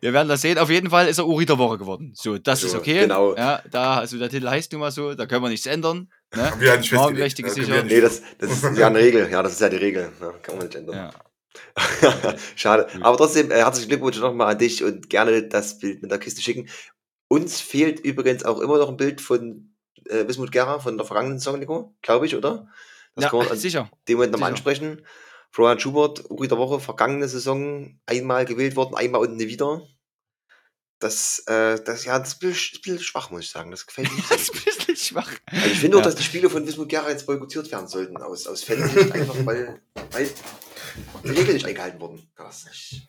Speaker 1: Wir werden das sehen. Auf jeden Fall ist er Uri der Woche geworden. So, das ist okay.
Speaker 3: genau.
Speaker 1: Ja, da, also der Titel heißt nun mal so, da können wir nichts ändern. Ne?
Speaker 2: Haben wir ja nicht.
Speaker 1: Morgenrechte gesichert.
Speaker 3: Nee, das, das ist ja eine Regel. Ja, das ist ja die Regel. Ja, kann man nicht ändern.
Speaker 1: Ja.
Speaker 3: Schade.
Speaker 1: Gut.
Speaker 3: Aber trotzdem, äh, herzlichen Glückwunsch nochmal an dich und gerne das Bild mit der Kiste schicken. Uns fehlt übrigens auch immer noch ein Bild von äh, Wismut Gera von der vergangenen Saison, Nico, glaube ich, oder? Das
Speaker 1: ja,
Speaker 3: kann man an
Speaker 1: sicher.
Speaker 3: dem Moment nochmal ansprechen. Florian Schubert, Uri der Woche, vergangene Saison, einmal gewählt worden, einmal und nie wieder. Das, äh, das, ja, das ist ein bisschen, schwach, muss ich sagen. Das gefällt mir nicht
Speaker 1: Das ist ein bisschen schwach.
Speaker 3: Also ich finde auch,
Speaker 1: Ja.
Speaker 3: dass die Spiele von Wismut Gera jetzt boykottiert werden sollten, aus, aus Fansicht, einfach weil, weil die Regeln nicht eingehalten wurden. Das ist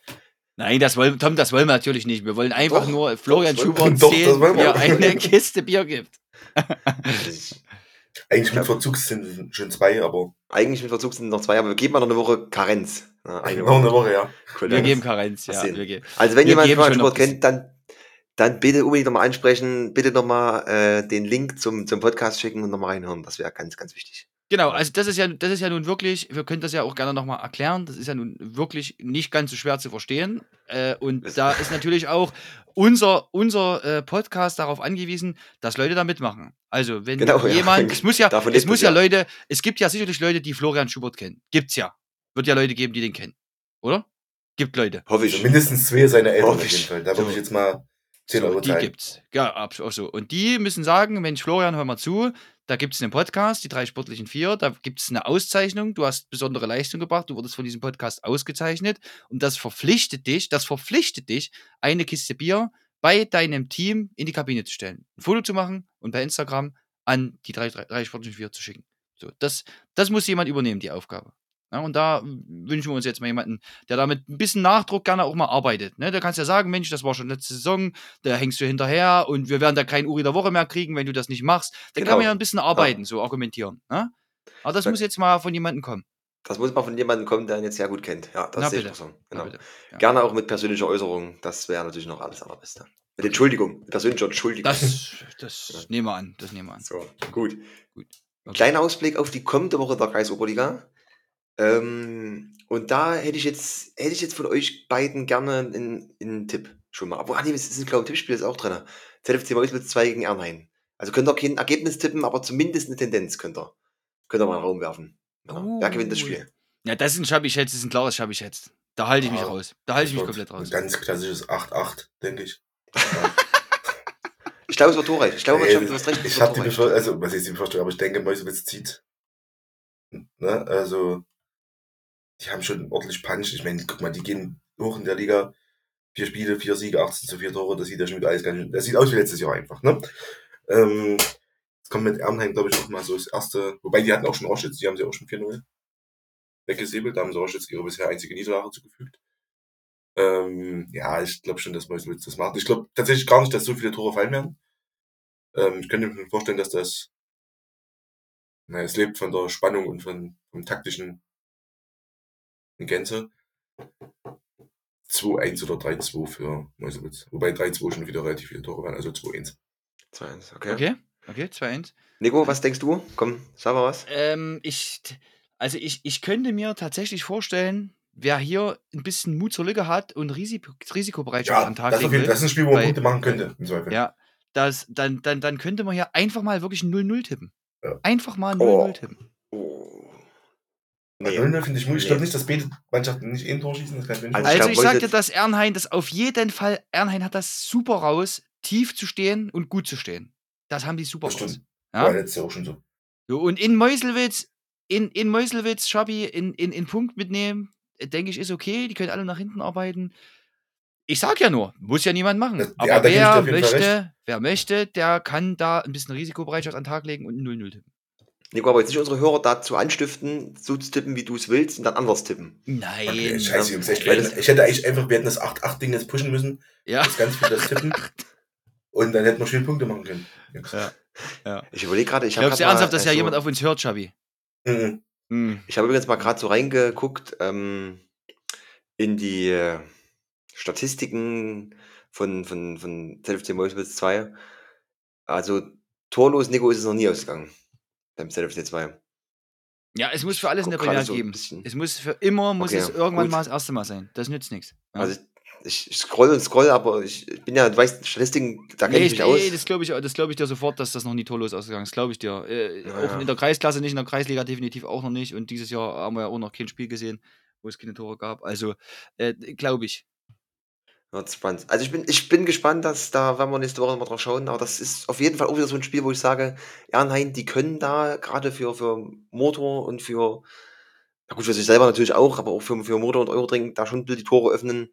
Speaker 1: Nein, das wollen, Tom, das wollen wir natürlich nicht. Wir wollen einfach
Speaker 3: Doch,
Speaker 1: nur Florian Schubert sehen, wie er eine Kiste Bier gibt.
Speaker 2: Eigentlich mit Verzug sind schon zwei, aber
Speaker 3: Eigentlich mit Verzug sind noch zwei, aber wir geben mal noch eine Woche Karenz. Eine
Speaker 2: noch eine Woche, ja.
Speaker 1: Wir geben Karenz, ja. geben.
Speaker 3: Also wenn
Speaker 1: Wir
Speaker 3: jemand Schubert kennt, dann, dann bitte unbedingt nochmal ansprechen, bitte nochmal äh, den Link zum, zum Podcast schicken und nochmal reinhören. Das wäre ganz, ganz wichtig.
Speaker 1: Genau, also das ist ja, das ist ja nun wirklich, wir können das ja auch gerne nochmal erklären, das ist ja nun wirklich nicht ganz so schwer zu verstehen. Äh, und da ist natürlich auch unser, unser äh, Podcast darauf angewiesen, dass Leute da mitmachen. Also, wenn
Speaker 3: Genau, ja.
Speaker 1: jemand, es muss ja,
Speaker 3: Davon
Speaker 1: es muss ja
Speaker 3: ja.
Speaker 1: Leute, es gibt ja sicherlich Leute, die Florian Schubert kennen. Gibt's ja. Wird ja Leute geben, die den kennen. Oder? Gibt Leute.
Speaker 3: Hoffe
Speaker 2: Also
Speaker 3: ich.
Speaker 2: mindestens zwei seine Eltern auf
Speaker 3: Hoffe ich.
Speaker 2: jeden Fall. Da würde
Speaker 1: So.
Speaker 2: ich jetzt mal 10
Speaker 1: So,
Speaker 2: Euro
Speaker 1: die
Speaker 2: zahlen.
Speaker 1: gibt's. Ja, ab- auch so. Und die müssen sagen, Mensch, Florian, hör mal zu, da gibt's einen Podcast, die drei sportlichen vier, da gibt's eine Auszeichnung, du hast besondere Leistung gebracht, du wurdest von diesem Podcast ausgezeichnet. Und das verpflichtet dich, das verpflichtet dich, eine Kiste Bier bei deinem Team in die Kabine zu stellen, ein Foto zu machen und bei Instagram an die drei, drei, drei sportlichen vier zu schicken. So, das, das muss jemand übernehmen, die Aufgabe. Ja, und da wünschen wir uns jetzt mal jemanden, der damit ein bisschen Nachdruck gerne auch mal arbeitet. Ne? Da kannst du ja sagen, Mensch, das war schon letzte Saison, da hängst du hinterher und wir werden da keinen Uri der Woche mehr kriegen, wenn du das nicht machst. Da kann
Speaker 3: Genau.
Speaker 1: man ja ein bisschen arbeiten, so argumentieren. Ne? Aber das
Speaker 3: Da-
Speaker 1: muss jetzt mal von jemandem kommen.
Speaker 3: Das muss mal von jemandem kommen, der ihn jetzt sehr gut kennt. Ja, das
Speaker 1: Na
Speaker 3: sehe ich
Speaker 1: bitte.
Speaker 3: auch so.
Speaker 1: Na
Speaker 3: Genau.
Speaker 1: bitte. Ja.
Speaker 3: Gerne auch mit persönlicher Äußerung. Das wäre natürlich noch alles allerbeste. Mit Entschuldigung, mit persönlicher Entschuldigung.
Speaker 1: Das, das nehmen wir an. Das nehmen wir an.
Speaker 3: so, gut.
Speaker 1: Gut. Okay.
Speaker 3: Kleiner Ausblick auf die kommende Woche der Kreisoberliga. Ähm, und da hätte ich jetzt, hätte ich jetzt von euch beiden gerne einen, einen Tipp schon mal. Aber ah, nee, es ist, glaube ich, ein Tippspiel ist auch drin. ZFC Mäuswitz 2 gegen Ernheim. Also könnt ihr kein Ergebnis tippen, aber zumindest eine Tendenz könnt ihr, könnt ihr mal in den Raum werfen. Ja. Wer gewinnt das
Speaker 1: Oh.
Speaker 3: Spiel?
Speaker 1: Ja, das ist ein Schabi jetzt, das ist ein klares Schabi jetzt. Da halte ich mich
Speaker 2: Ja,
Speaker 1: raus. Da halte ich mich komplett raus.
Speaker 2: Ein ganz klassisches 8-8, denke ich.
Speaker 3: Ich glaube, es wird torreich. Ich glaube,
Speaker 2: Ey,
Speaker 3: Mannschaft, du hast recht.
Speaker 2: ich habe die. Befürchtung, also was ist die Befürchtung, aber ich denke, Mäusewitz zieht. Ne? Also, die haben schon ordentlich Punch. Ich meine, guck mal, die gehen hoch in der Liga. Vier Spiele, vier Siege, 18 zu 4 Tore, das sieht ja schon wieder alles ganz schön. Das sieht aus wie letztes Jahr einfach, ne? Ähm, jetzt kommt mit Ernheim, glaube ich, auch mal so das erste. Wobei die hatten auch schon Roschitz, die haben sie auch schon 4-0 weggesäbelt. Da haben sie Roschitz ihre bisher einzige Niederlage zugefügt. Ähm, ja, ich glaube schon, dass Mäusewitz das macht. Ich glaube tatsächlich gar nicht, dass so viele Tore fallen werden. Ähm, ich könnte mir vorstellen, dass das, na, es lebt von der Spannung und von, vom taktischen in Gänze. 2-1 oder 3-2 für Mäusewitz. Wobei 3-2 schon wieder relativ viele Tore waren, also 2-1.
Speaker 3: 2-1, okay.
Speaker 1: Okay, okay, 2-1.
Speaker 3: Nico, was denkst du? Komm, sag mal was.
Speaker 1: Ähm, ich, also ich, ich könnte mir tatsächlich vorstellen, wer hier ein bisschen Mut zur Lücke hat und Risiko, Risikobereitschaft
Speaker 2: Ja,
Speaker 1: an Tag
Speaker 2: das,
Speaker 1: will,
Speaker 2: das ist ein Spiel, wo man
Speaker 1: Weil-
Speaker 2: Punkte machen könnte, im Zweifel.
Speaker 1: ja, das, dann, dann, dann könnte man hier einfach mal wirklich ein 0-0 tippen.
Speaker 2: Ja.
Speaker 1: Einfach mal 0-0
Speaker 3: Oh.
Speaker 1: tippen.
Speaker 3: Oh.
Speaker 2: Bei
Speaker 3: Nee.
Speaker 2: 0-0 finde ich. Ich glaube nicht, dass beide Mannschaften nicht ein Tor schießen. Das kann ich mir nicht
Speaker 3: Also
Speaker 1: Also ich sag dir, dass Ernhain das auf jeden Fall, Ernhain hat das super raus, tief zu stehen und gut zu stehen. Das haben die super
Speaker 2: Das
Speaker 1: raus.
Speaker 2: stimmt. War
Speaker 1: Ja?
Speaker 2: letztes Jahr auch schon so.
Speaker 1: So, und in Meuselwitz, in, in Meuselwitz, Schabi, in, in, in Punkt mitnehmen, denke ich, ist okay. Die können alle nach hinten arbeiten. Ich sag ja nur, muss ja niemand machen.
Speaker 2: Das- ja,
Speaker 1: Aber wer möchte, wer möchte, der kann da ein bisschen Risikobereitschaft an den Tag legen und ein 0-0 tippen.
Speaker 3: Nico, aber jetzt nicht unsere Hörer dazu anstiften, so zu tippen, wie du es willst und dann anders tippen.
Speaker 1: Nein.
Speaker 2: Okay, scheiße, Jungs. Ich,
Speaker 3: weil das-
Speaker 2: ich hätte eigentlich einfach, wir hätten das 8-8-Ding jetzt pushen müssen.
Speaker 1: Ja.
Speaker 2: Das ganz viel das tippen. Und dann hätten wir schön Punkte machen können. Jungs.
Speaker 1: Ja.
Speaker 3: Ich überlege gerade, ich habe
Speaker 1: Glaubst du ernsthaft, dass ja
Speaker 3: also-
Speaker 1: jemand auf uns hört, Schabi?
Speaker 2: Mhm.
Speaker 1: Hm.
Speaker 3: Ich habe übrigens mal gerade so reingeguckt ähm, in die äh, Statistiken von, von, von ZFC Mäusewitz 2. Also torlos Nico ist es noch nie ausgegangen beim ZFC 2.
Speaker 1: Ja, es muss für alles in der
Speaker 3: Guck gerade
Speaker 1: Premier
Speaker 3: so ein
Speaker 1: geben.
Speaker 3: bisschen.
Speaker 1: Es muss für immer, muss
Speaker 3: Okay,
Speaker 1: es irgendwann
Speaker 3: gut.
Speaker 1: mal das erste Mal sein. Das nützt nichts. Ja.
Speaker 3: Also ich, ich scroll und scroll, aber ich, ich bin ja, du weißt, Statistiken, da kenne
Speaker 1: Nee,
Speaker 3: ich
Speaker 1: ich,
Speaker 3: mich aus.
Speaker 1: nee, das glaube ich, das glaub ich dir sofort, dass das noch nie torlos ausgegangen ist. Glaube ich dir. Äh,
Speaker 3: Ja,
Speaker 1: auch
Speaker 3: ja.
Speaker 1: in der Kreisklasse nicht, in der Kreisliga definitiv auch noch nicht. Und dieses Jahr haben wir ja auch noch kein Spiel gesehen, wo es keine Tore gab. Also, äh, glaube ich.
Speaker 3: Wird spannend. Also ich bin, ich bin gespannt, dass da werden wir nächste Woche mal drauf schauen, aber das ist auf jeden Fall auch wieder so ein Spiel, wo ich sage, Ernheim, die können da gerade für, für Motor und für, na gut, für sich selber natürlich auch, aber auch für, für Motor und Eurodring da schon die Tore öffnen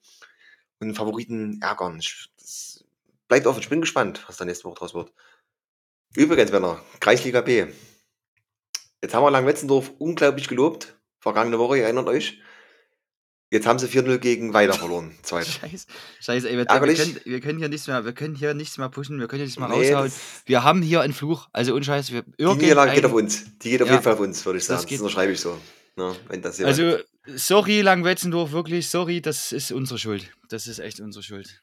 Speaker 3: und Favoriten ärgern. Ich, das bleibt offen. Ich bin gespannt, was da nächste Woche draus wird. Übrigens, Männer, Kreisliga B. Jetzt haben wir Langwetzendorf unglaublich gelobt. Vergangene Woche, ihr erinnert euch. Jetzt haben sie 4-0 gegen Weiler verloren. Zweit.
Speaker 1: Scheiße, Scheiße, ey, wir, wir, können, wir können hier nichts mehr, wir können hier nichts mehr pushen, wir können hier nichts mehr
Speaker 3: Nee,
Speaker 1: raushauen.
Speaker 3: das-
Speaker 1: Wir haben hier einen Fluch. Also unscheiß, wir
Speaker 3: Die Niederlage geht auf uns. Die geht auf
Speaker 1: Ja,
Speaker 3: jeden Fall auf uns, würde ich
Speaker 1: das
Speaker 3: sagen. Das,
Speaker 1: geht-
Speaker 3: unterschreibe ich so. Ne, das jemand-
Speaker 1: Also, sorry, Langwetzendorf, wirklich, sorry, das ist unsere Schuld. Das ist echt unsere Schuld.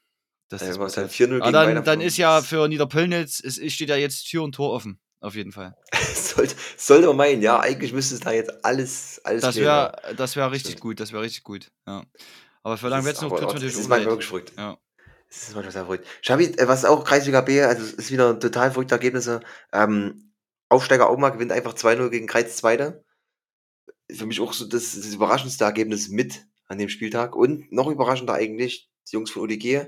Speaker 1: Das
Speaker 3: äh,
Speaker 1: ist
Speaker 3: was
Speaker 1: passiert.
Speaker 3: 4-0
Speaker 1: Aber
Speaker 3: gegen
Speaker 1: dann, dann ist ja für Niederpöllnitz, es steht ja jetzt Tür und Tor offen. Auf jeden Fall.
Speaker 3: sollte, sollte man meinen, ja, eigentlich müsste es da jetzt alles, alles
Speaker 1: Das
Speaker 3: gehen,
Speaker 1: wäre das wär richtig
Speaker 3: Stimmt.
Speaker 1: gut, das wäre richtig gut. Ja. Aber für
Speaker 3: ist
Speaker 1: Langwetzendorf
Speaker 3: aber-
Speaker 1: tut es
Speaker 3: Das
Speaker 1: natürlich
Speaker 3: ist manchmal wirklich verrückt.
Speaker 1: Ja.
Speaker 3: Das ist manchmal sehr verrückt. Schabi, äh, was auch Kreisliga B, also es ist wieder total verrückte Ergebnisse. Ähm, Aufsteiger Auma gewinnt einfach 2-0 gegen Kreiz Zweite. Für mich auch so das, das überraschendste Ergebnis mit an dem Spieltag. Und noch überraschender eigentlich, die Jungs von ODG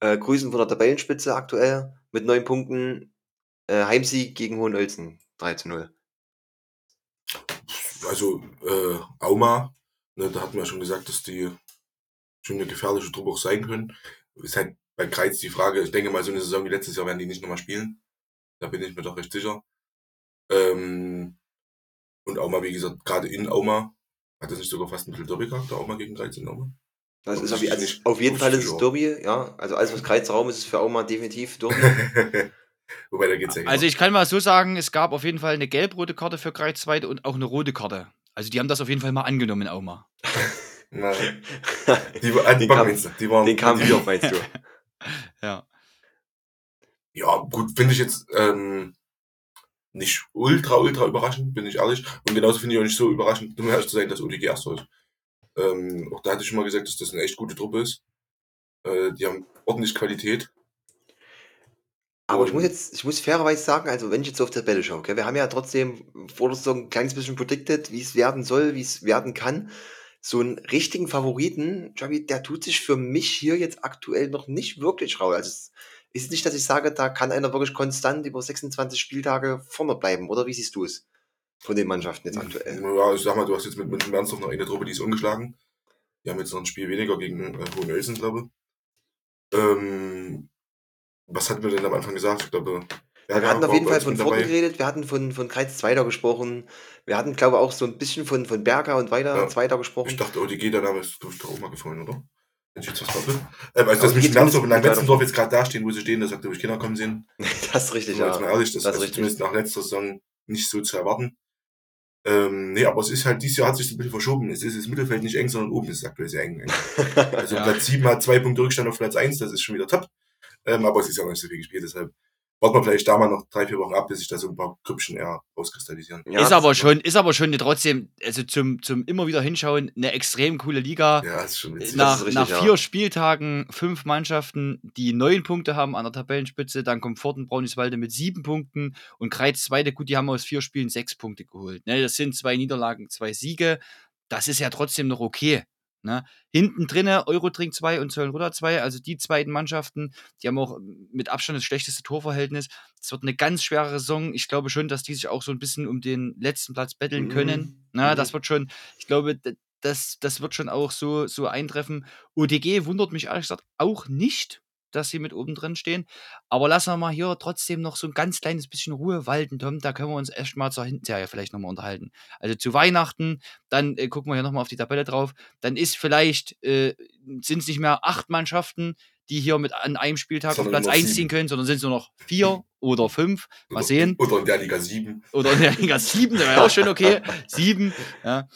Speaker 3: äh, grüßen von der Tabellenspitze aktuell mit neun Punkten. Äh, Heimsieg gegen Hohenölzen 3 0.
Speaker 2: Also, äh, Auma, ne, da hatten wir ja schon gesagt, dass die schon eine gefährliche Truppe auch sein können. Ist halt bei Kreiz die Frage, ich denke mal, so eine Saison wie letztes Jahr werden die nicht nochmal spielen. Da bin ich mir doch recht sicher. Ähm, und Auma, wie gesagt, gerade in Auma, hat das nicht sogar fast ein bisschen Derby gehabt, der Auma gegen Kreiz in Auma?
Speaker 3: Das ist auf, also auf jeden Fall ist es. Derby, ja. Also alles, was Kreiz Raum ist, ist für Auma definitiv Derby.
Speaker 2: Wobei, da geht's ja
Speaker 1: Also ich kann mal so sagen, es gab auf jeden Fall eine gelb-rote Karte für Kreis Zweite und auch eine rote Karte. Also die haben das auf jeden Fall mal angenommen, auch mal.
Speaker 2: Na, die, war-
Speaker 3: Den kam-
Speaker 2: die waren
Speaker 3: Den kam
Speaker 2: die,
Speaker 3: wieder, meinst du?
Speaker 1: Ja.
Speaker 2: Ja, gut, finde ich jetzt ähm, nicht ultra, ultra überraschend, bin ich ehrlich. Und genauso finde ich auch nicht so überraschend, um ehrlich zu sein, dass ODG erster ist. Ähm, auch da hatte ich schon mal gesagt, dass das eine echt gute Truppe ist. Äh, die haben ordentlich Qualität.
Speaker 3: Aber ich muss jetzt, ich muss fairerweise sagen, also wenn ich jetzt auf die Tabelle schaue, gell, wir haben ja trotzdem vor der Saison ein kleines bisschen predicted, wie es werden soll, wie es werden kann. So einen richtigen Favoriten, Javi, der tut sich für mich hier jetzt aktuell noch nicht wirklich raus. Also es ist nicht, dass ich sage, da kann einer wirklich konstant über 26 Spieltage vorne bleiben, oder wie siehst du es von den Mannschaften jetzt aktuell?
Speaker 2: Ja, ich sag mal, du hast jetzt mit, mit Mernsdorf noch eine Truppe, die ist ungeschlagen. Die haben jetzt noch ein Spiel weniger gegen äh, Hohenölsen, glaube ich. Ähm, was hatten wir denn am Anfang gesagt? Ich glaube,
Speaker 3: Ja, wir hatten auf jeden Fall von vorne geredet, wir hatten von, von Kreiz Zweiter gesprochen, wir hatten, glaube ich, auch so ein bisschen von, von Berger und weiter
Speaker 2: Ja.
Speaker 3: Zweiter
Speaker 2: Ich
Speaker 3: gesprochen.
Speaker 2: dachte, ODG, der Name ist, glaube ich, doch auch mal gefallen, oder? Wenn ich jetzt was doppelt. Ähm, also, dass
Speaker 3: die
Speaker 2: mich
Speaker 3: geht
Speaker 2: Mernsdorf und
Speaker 3: weiter.
Speaker 2: jetzt gerade da stehen, wo sie stehen, das sagt, ob ich Kinder kommen sehen.
Speaker 3: Das ist richtig,
Speaker 2: wir jetzt
Speaker 3: ja.
Speaker 2: mal ehrlich, das,
Speaker 3: Das ist richtig.
Speaker 2: zumindest nach letzter Saison nicht so zu erwarten. Ähm, nee, aber es ist halt, dieses Jahr hat sich so ein bisschen verschoben. Es ist das Mittelfeld nicht eng, sondern oben ist es aktuell sehr eng. Also
Speaker 1: Ja.
Speaker 2: Platz 7 hat zwei Punkte Rückstand auf Platz 1, das ist schon wieder top. Ähm, aber es ist ja noch nicht so viel gespielt, deshalb warten wir vielleicht da mal noch drei, vier Wochen ab, bis sich da so ein paar Grüppchen eher rauskristallisieren.
Speaker 3: Ja,
Speaker 1: ist aber schon, ist aber schon eine trotzdem, also zum, zum immer wieder hinschauen, eine extrem coole Liga.
Speaker 2: Ja, ist schon witzig.
Speaker 1: nach,
Speaker 3: ist richtig,
Speaker 1: nach
Speaker 3: ja.
Speaker 1: vier Spieltagen fünf Mannschaften, die neun Punkte haben an der Tabellenspitze. Dann kommt Forten Brauniswalde mit sieben Punkten und Kreiz Zweite, gut, die haben aus vier Spielen sechs Punkte geholt. Ne, das sind zwei Niederlagen, zwei Siege. Das ist ja trotzdem noch okay. Ne? Hinten drinne Eurotrink 2 und Zöllenrudder 2, also die beiden Mannschaften, die haben auch mit Abstand das schlechteste Torverhältnis. Es wird eine ganz schwere Saison. Ich glaube schon, dass die sich auch so ein bisschen um den letzten Platz betteln können.
Speaker 3: Mhm.
Speaker 1: Na,
Speaker 3: Mhm.
Speaker 1: das wird schon, ich glaube, das, das wird schon auch so, so eintreffen. OTG wundert mich ehrlich gesagt auch nicht, dass sie mit oben drin stehen. Aber lassen wir mal hier trotzdem noch so ein ganz kleines bisschen Ruhe walten, Tom. Da können wir uns erst mal zur Hinserie vielleicht nochmal unterhalten. Also zu Weihnachten, dann äh, gucken wir hier nochmal auf die Tabelle drauf. Dann ist vielleicht, äh, sind es nicht mehr acht Mannschaften, die hier mit an einem Spieltag auf Platz
Speaker 2: nur noch
Speaker 1: 1
Speaker 2: sieben.
Speaker 1: ziehen können, sondern sind es nur noch vier oder fünf. Mal
Speaker 2: Oder-
Speaker 1: sehen.
Speaker 2: Oder in der Liga 7.
Speaker 1: Oder in der Liga 7, das wäre auch schon okay. 7, ja.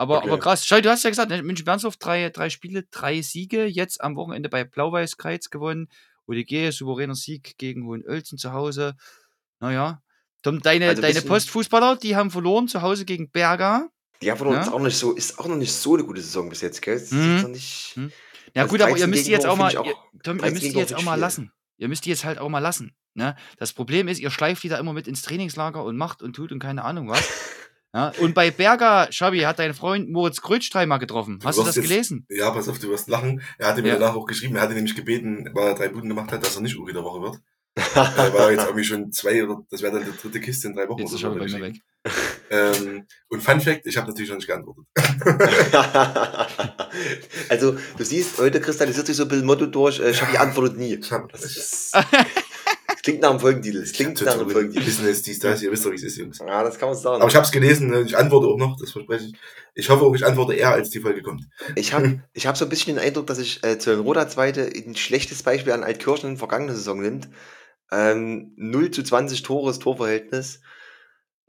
Speaker 1: Aber,
Speaker 2: Okay.
Speaker 1: aber krass. Schau, du hast ja gesagt, ne, München Bernsdorf, drei, drei Spiele, drei Siege. Jetzt am Wochenende bei Blau-Weiß-Kreiz gewonnen. ODG, souveräner Sieg gegen Hohenölzen zu Hause. Naja. Tom, deine,
Speaker 3: Also
Speaker 1: deine Postfußballer, die haben verloren zu Hause gegen Berger.
Speaker 3: Die haben verloren,
Speaker 1: Ja?
Speaker 3: ist, auch nicht so, ist auch noch nicht so eine gute Saison bis jetzt, gell?
Speaker 1: Mhm.
Speaker 3: nicht,
Speaker 1: Mhm. Ja,
Speaker 3: Also
Speaker 1: gut, aber ihr
Speaker 3: 13
Speaker 1: müsst die jetzt auch mal, ihr,
Speaker 3: finde
Speaker 1: Tom, ihr
Speaker 3: 13
Speaker 1: müsst die jetzt auch mal
Speaker 3: viel.
Speaker 1: lassen. Ihr müsst die jetzt halt auch mal lassen. Ne? Das Problem ist, ihr schleift die da immer mit ins Trainingslager und macht und tut und keine Ahnung was. Ja, und bei Berger, Schabi, hat dein Freund Moritz Krötsch mal getroffen.
Speaker 2: Du
Speaker 1: Hast du das
Speaker 2: jetzt-
Speaker 1: gelesen?
Speaker 2: Ja, pass auf, du wirst lachen. Er hatte mir
Speaker 1: Ja.
Speaker 2: danach auch geschrieben, er hatte nämlich gebeten, weil er drei Buden gemacht hat, dass er nicht Uri der Woche wird. äh, weil er jetzt irgendwie schon zwei oder das wäre dann die dritte Kiste in drei Wochen.
Speaker 1: Jetzt ist
Speaker 2: so,
Speaker 1: bei mir weg.
Speaker 2: Ähm, und Fun Fact, ich habe natürlich noch nicht geantwortet.
Speaker 3: also, du siehst, heute kristallisiert sich so ein bisschen Motto durch, äh, Schabi antwortet nie.
Speaker 2: Ich hab,
Speaker 3: Das, ist, klingt nach einem Folgentitel. Das klingt nach einem Folgentitel.
Speaker 2: Business, dies, das, ihr wisst doch, wie es ist, Jungs.
Speaker 3: Ja, das kann man sagen.
Speaker 2: Aber ich habe es gelesen, ne, ich antworte auch noch, das verspreche ich. Ich hoffe auch, ich antworte eher, als die Folge kommt.
Speaker 3: Ich habe ich hab so ein bisschen den Eindruck, dass sich äh, Zöllenroda Zweite ein schlechtes Beispiel an Altkirchen in der vergangenen Saison nimmt. Ähm, 0 zu 20 Tore, das Torverhältnis.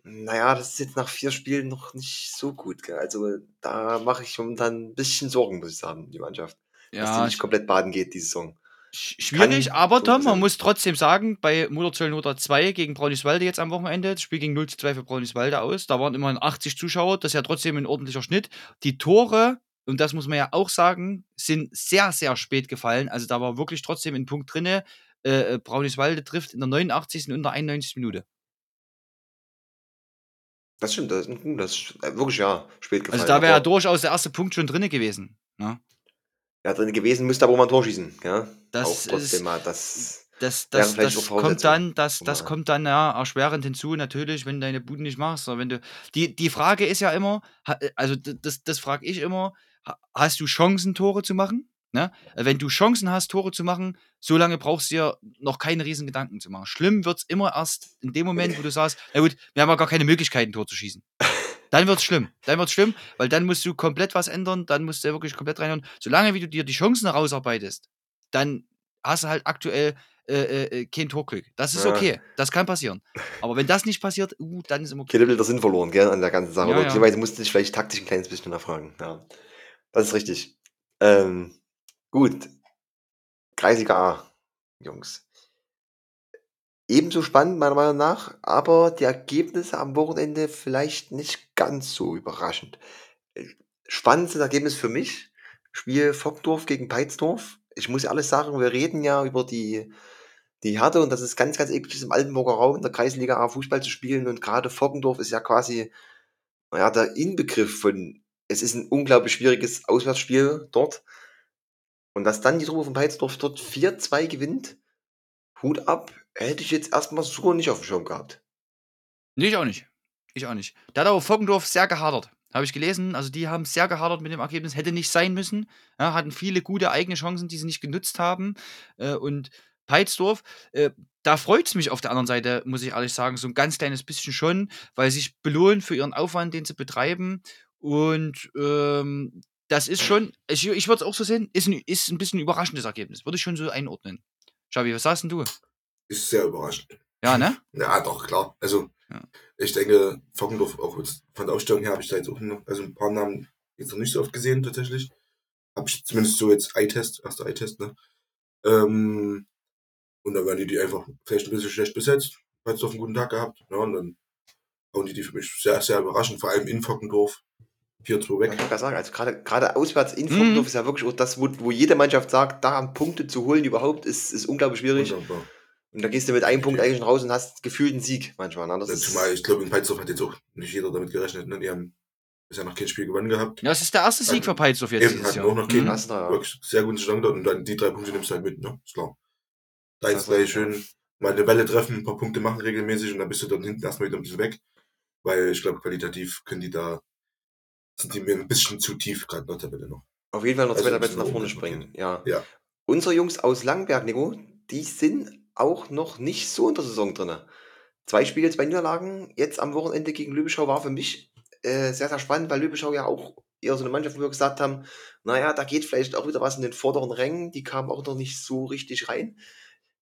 Speaker 3: Naja, das ist jetzt nach vier Spielen noch nicht so gut. Gell? Also da mache ich momentan ein bisschen Sorgen, muss ich sagen, die Mannschaft. dass die
Speaker 1: Ja,
Speaker 3: nicht komplett baden geht, die Saison.
Speaker 1: Sch- schwierig,
Speaker 3: kann
Speaker 1: aber
Speaker 3: so
Speaker 1: Tom, man muss trotzdem sagen, bei Mutterzöllnoter 2 gegen Brauniswalde jetzt am Wochenende, das Spiel ging 0 zu 2 für Brauniswalde aus, da waren immerhin 80 Zuschauer, das ist ja trotzdem ein ordentlicher Schnitt. Die Tore, und das muss man ja auch sagen, sind sehr, sehr spät gefallen. Also da war wirklich trotzdem ein Punkt drinne. Äh, äh, Brauniswalde trifft in der 89. und in der 91. Minute.
Speaker 3: Das stimmt, das, ist- das äh, wirklich ja spät gefallen.
Speaker 1: Also da wäre
Speaker 3: aber-
Speaker 1: durchaus der erste Punkt schon drinne gewesen. Ne?
Speaker 3: Ja, drin gewesen, müsste aber mal ein Tor schießen. Ja?
Speaker 1: Das
Speaker 3: auch
Speaker 1: ist-
Speaker 3: trotzdem mal. Das,
Speaker 1: Das, das, das kommt dann, das, das kommt dann ja erschwerend hinzu, natürlich, wenn du deine Buden nicht machst. Wenn du, die, die Frage ist ja immer, also das, das frage ich immer, ha- hast du Chancen, Tore zu machen? Ne? Wenn du Chancen hast, Tore zu machen, so lange brauchst du dir noch keine riesen Gedanken zu machen. Schlimm wird es immer erst in dem Moment, wo du sagst, na gut, wir haben ja gar keine Möglichkeit, ein Tor zu schießen. Dann wird es schlimm. Dann wird es schlimm, weil dann musst du komplett was ändern, dann musst du wirklich komplett reinhauen. Solange wie du dir die Chancen herausarbeitest, dann hast du halt aktuell äh, äh, kein Torglück. Das ist
Speaker 3: Ja.
Speaker 1: okay. Das kann passieren. Aber wenn das nicht passiert, uh, dann ist immer okay.
Speaker 3: Kein Level der Sinn verloren, gell, an der ganzen Sache.
Speaker 1: Ja,
Speaker 3: Oder
Speaker 1: ja.
Speaker 3: beziehungsweise musste sich vielleicht taktisch ein kleines bisschen nachfragen. Ja. Das ist richtig. Ähm, gut. Kreisliga A, Jungs. Ebenso spannend, meiner Meinung nach, aber die Ergebnisse am Wochenende vielleicht nicht ganz so überraschend. Äh, Spannendstes Ergebnis für mich, Spiel Fockdorf gegen Peitsdorf. Ich muss ja alles sagen, wir reden ja über die, die Härte und das ist ganz, ganz eklig im Altenburger Raum in der Kreisliga A Fußball zu spielen und gerade Fockendorf ist ja quasi naja, der Inbegriff von, es ist ein unglaublich schwieriges Auswärtsspiel dort. Und dass dann die Truppe von Peitsdorf dort 4-2 gewinnt, Hut ab, hätte ich jetzt erstmal so nicht auf dem Schirm gehabt.
Speaker 1: Nee, ich auch nicht. Ich auch nicht. Da hat aber Foggendorf sehr gehadert. Habe ich gelesen. Also die haben sehr gehadert mit dem Ergebnis. Hätte nicht sein müssen. Ja, hatten viele gute eigene Chancen, die sie nicht genutzt haben. Äh, und Peitsdorf, äh, da freut es mich auf der anderen Seite, muss ich ehrlich sagen, so ein ganz kleines bisschen schon, weil sie sich belohnen für ihren Aufwand, den sie betreiben. Und ähm, das ist schon, ich, ich würde es auch so sehen, ist ein, ist ein bisschen ein überraschendes Ergebnis. Würde ich schon so einordnen. Schabi, was sagst denn du?
Speaker 2: Ist sehr überraschend.
Speaker 1: Ja, ne?
Speaker 2: Ja, doch, klar. Also,
Speaker 1: Ja.
Speaker 2: ich denke, Fockendorf, auch jetzt von der Ausstellung her, habe ich da jetzt auch noch, also ein paar Namen jetzt noch nicht so oft gesehen, tatsächlich. Habe ich zumindest so jetzt Eye-Test, erster Eye-Test, ne? Ähm, und dann werden die die einfach vielleicht ein bisschen schlecht besetzt, weil es doch einen guten Tag gehabt, ne? Und dann hauen die die für mich sehr, sehr überraschend, vor allem in Fockendorf. 4-2
Speaker 3: Ja, Ich
Speaker 2: weg.
Speaker 3: gerade sagen, also gerade, gerade auswärts in
Speaker 1: Mhm.
Speaker 3: Fockendorf ist ja wirklich auch das, wo, wo jede Mannschaft sagt, da Punkte zu holen überhaupt, ist, ist unglaublich schwierig.
Speaker 2: Wunderbar.
Speaker 3: Und da gehst du mit einem Punkt eigentlich schon raus und hast gefühlt einen Sieg manchmal. Ne? Das
Speaker 2: Ja,
Speaker 3: ist,
Speaker 2: Zumal ich glaube, in Peitsdorf hat jetzt auch nicht jeder damit gerechnet, ne? Die haben bisher noch kein Spiel gewonnen gehabt.
Speaker 1: Ja, es ist der erste Sieg für Peitsdorf jetzt
Speaker 2: Eben, hatten
Speaker 1: Jahr.
Speaker 2: auch noch keinen
Speaker 1: Mhm.
Speaker 3: Ja.
Speaker 2: wirklich sehr guten Stand dort und dann die drei Punkte nimmst du halt mit, ne? Ist klar. Da jetzt gleich
Speaker 3: ist-
Speaker 2: schön mal eine Welle treffen, ein paar Punkte machen regelmäßig und dann bist du dann hinten erstmal wieder ein bisschen weg. Weil ich glaube, qualitativ können die da, sind die mir ein bisschen zu tief gerade in der Tabelle noch.
Speaker 3: Auf jeden Fall noch
Speaker 2: Also
Speaker 3: zwei Plätze
Speaker 2: bisschen
Speaker 3: nach vorne springen. Ja.
Speaker 2: Ja.
Speaker 3: Unsere Jungs aus Langenberg, Nico, die sind auch noch nicht so in der Saison drin. Zwei Spiele, zwei Niederlagen. Jetzt am Wochenende gegen Lübeschau war für mich äh, sehr, sehr spannend, weil Lübeschau ja auch eher so eine Mannschaft, wo wir gesagt haben, naja, da geht vielleicht auch wieder was in den vorderen Rängen. Die kamen auch noch nicht so richtig rein.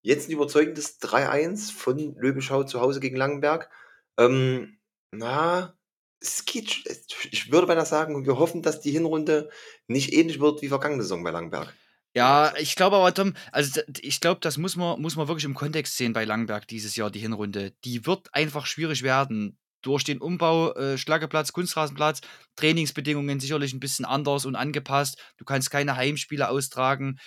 Speaker 3: Jetzt ein überzeugendes 3-1 von Lübeschau zu Hause gegen Langenberg. Ähm, na, es geht. Ich würde beinahe sagen, wir hoffen, dass die Hinrunde nicht ähnlich wird wie vergangene Saison bei Langenberg.
Speaker 1: Ja, ich glaube aber, Tom, also ich glaube, das muss man, muss man wirklich im Kontext sehen bei Langberg dieses Jahr, die Hinrunde. Die wird einfach schwierig werden. Durch den Umbau, äh, Schlageplatz, Kunstrasenplatz, Trainingsbedingungen sicherlich ein bisschen anders und angepasst. Du kannst keine Heimspiele austragen,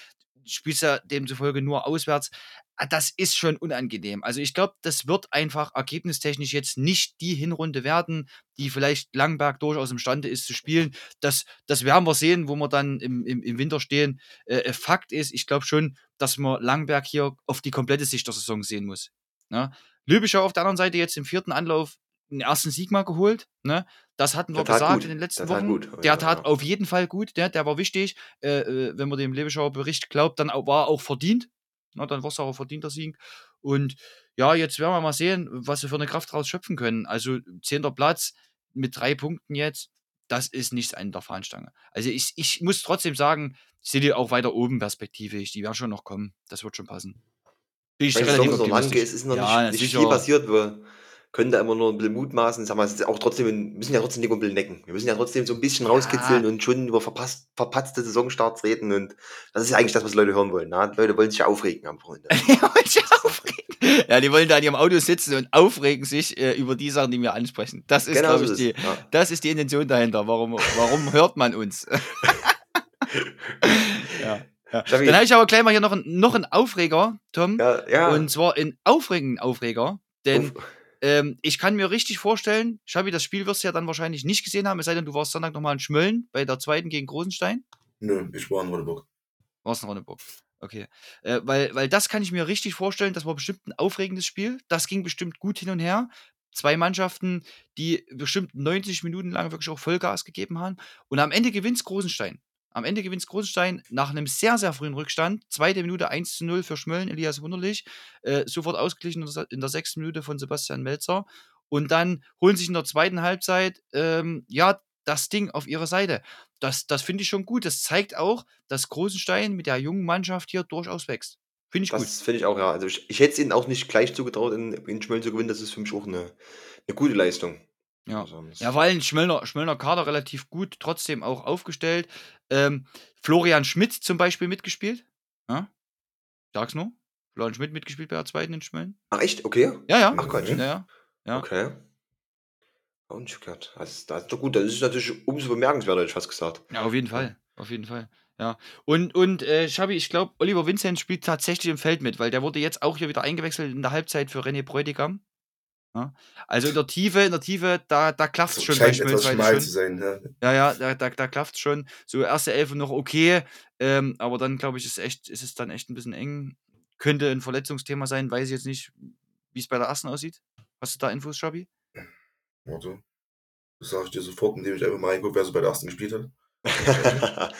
Speaker 1: spielst ja demzufolge nur auswärts. Ah, Das ist schon unangenehm. Also ich glaube, das wird einfach ergebnistechnisch jetzt nicht die Hinrunde werden, die vielleicht Langberg durchaus imstande ist zu spielen. Das, das werden wir sehen, wo wir dann im, im, im Winter stehen. Äh, äh, Fakt ist, ich glaube schon, dass man Langberg hier auf die komplette Sicht der Saison sehen muss. Ne? Lübeschau auf der anderen Seite jetzt im vierten Anlauf einen ersten Sieg mal geholt. Ne? Das hatten wir gesagt
Speaker 3: gut.
Speaker 1: in den letzten Wochen.
Speaker 3: gut.
Speaker 1: Der tat
Speaker 3: ja.
Speaker 1: auf jeden Fall gut. Der, der war wichtig. Äh, äh, wenn man dem Lübeschauer Bericht glaubt, dann war er auch verdient. Na, dann war es auch ein verdienter Sieg. Und ja, jetzt werden wir mal sehen, was wir für eine Kraft draus schöpfen können. Also, zehnter Platz mit drei Punkten jetzt, das ist nichts an der Fahnenstange. Also, ich, ich muss trotzdem sagen, ich sehe die auch weiter oben perspektivisch. Die werden schon noch kommen. Das wird schon passen. Bin ich
Speaker 3: Weil
Speaker 1: relativ
Speaker 3: Saison ist noch lang,
Speaker 1: optimistisch.
Speaker 3: es ist noch
Speaker 1: Ja,
Speaker 3: nicht, nicht viel passiert. Wir können da immer nur ein bisschen mutmaßen. Sag mal, es ist auch trotzdem, wir müssen ja trotzdem ein bisschen necken. Wir müssen ja trotzdem so ein bisschen rauskitzeln und schon über verpasst, verpatzte Saisonstarts reden. Und das ist ja eigentlich das, was die Leute hören wollen. Na? Die Leute wollen sich ja aufregen am Wochenende.
Speaker 1: Die wollen sich aufregen. Ja, die wollen da in ihrem Auto sitzen und aufregen sich äh, über die Sachen, die wir ansprechen. Das ist,
Speaker 3: Genau
Speaker 1: glaube
Speaker 3: so
Speaker 1: ich, die.
Speaker 3: Ja.
Speaker 1: das ist die Intention dahinter. Warum, warum hört man uns? ja. Ja. Dann habe ich aber gleich mal hier noch, einen- noch einen Aufreger, Tom.
Speaker 3: Ja, ja.
Speaker 1: Und zwar einen aufregenden Aufreger. Denn
Speaker 3: Uff.
Speaker 1: Ähm, ich kann mir richtig vorstellen, Schabi, das Spiel wirst du ja dann wahrscheinlich nicht gesehen haben, es sei denn, du warst Sonntag nochmal in Schmölln bei der zweiten gegen Großenstein.
Speaker 2: Nö, ich war in Rodeburg.
Speaker 1: Warst in Ronneburg. Okay. Äh, weil, weil das kann ich mir richtig vorstellen, das war bestimmt ein aufregendes Spiel. Das ging bestimmt gut hin und her. Zwei Mannschaften, die bestimmt 90 Minuten lang wirklich auch Vollgas gegeben haben. Und am Ende gewinnt Großenstein. Am Ende gewinnt Großenstein nach einem sehr, sehr frühen Rückstand. Zweite Minute 1 zu 0 für Schmölln, Elias Wunderlich. Äh, sofort ausgeglichen in der, sechsten Minute von Sebastian Melzer. Und dann holen sich in der zweiten Halbzeit, ähm, ja, das Ding auf ihre Seite. Das, das finde ich schon gut. Das zeigt auch, dass Großenstein mit der jungen Mannschaft hier durchaus wächst. Finde ich gut.
Speaker 3: Das finde ich auch, ja. Also ich, ich hätte es ihnen auch nicht gleich zugetraut, in, in Schmölln zu gewinnen. Das ist für mich auch eine, eine gute Leistung.
Speaker 1: Ja.
Speaker 3: Also, das-
Speaker 1: Ja, weil ein Schmöllner, Schmöllner Kader relativ gut, trotzdem auch aufgestellt. Ähm, Florian Schmidt zum Beispiel mitgespielt. Ja? Sag's nur. Florian Schmidt mitgespielt bei der zweiten in Schmölln.
Speaker 3: Ach echt? Okay.
Speaker 1: Ja, ja.
Speaker 3: Ach Gott.
Speaker 1: Ja, ja. Ja.
Speaker 3: Okay. Auch nicht gehört. Also, das ist doch gut. Das ist natürlich umso bemerkenswerter, hätte ich fast gesagt.
Speaker 1: Ja, auf jeden Fall. Auf jeden Fall. Ja. Und, und äh, Schabi, ich glaube, Oliver Vincent spielt tatsächlich im Feld mit, weil der wurde jetzt auch hier wieder eingewechselt in der Halbzeit für René Bräutigam. Ja. Also in der Tiefe, in der Tiefe, da, da klafft es schon
Speaker 2: scheint etwas schmal
Speaker 1: schon.
Speaker 2: zu sein. Ja.
Speaker 1: Ja, ja, da, da, da klafft schon. So erste Elfe noch okay, ähm, aber dann glaube ich, ist, echt, ist es dann echt ein bisschen eng. Könnte ein Verletzungsthema sein, weiß ich jetzt nicht, wie es bei der ersten aussieht. Hast du da Infos, Schabi?
Speaker 2: Also, das sage ich dir sofort, indem ich einfach mal reingucke, wer so bei der ersten gespielt hat.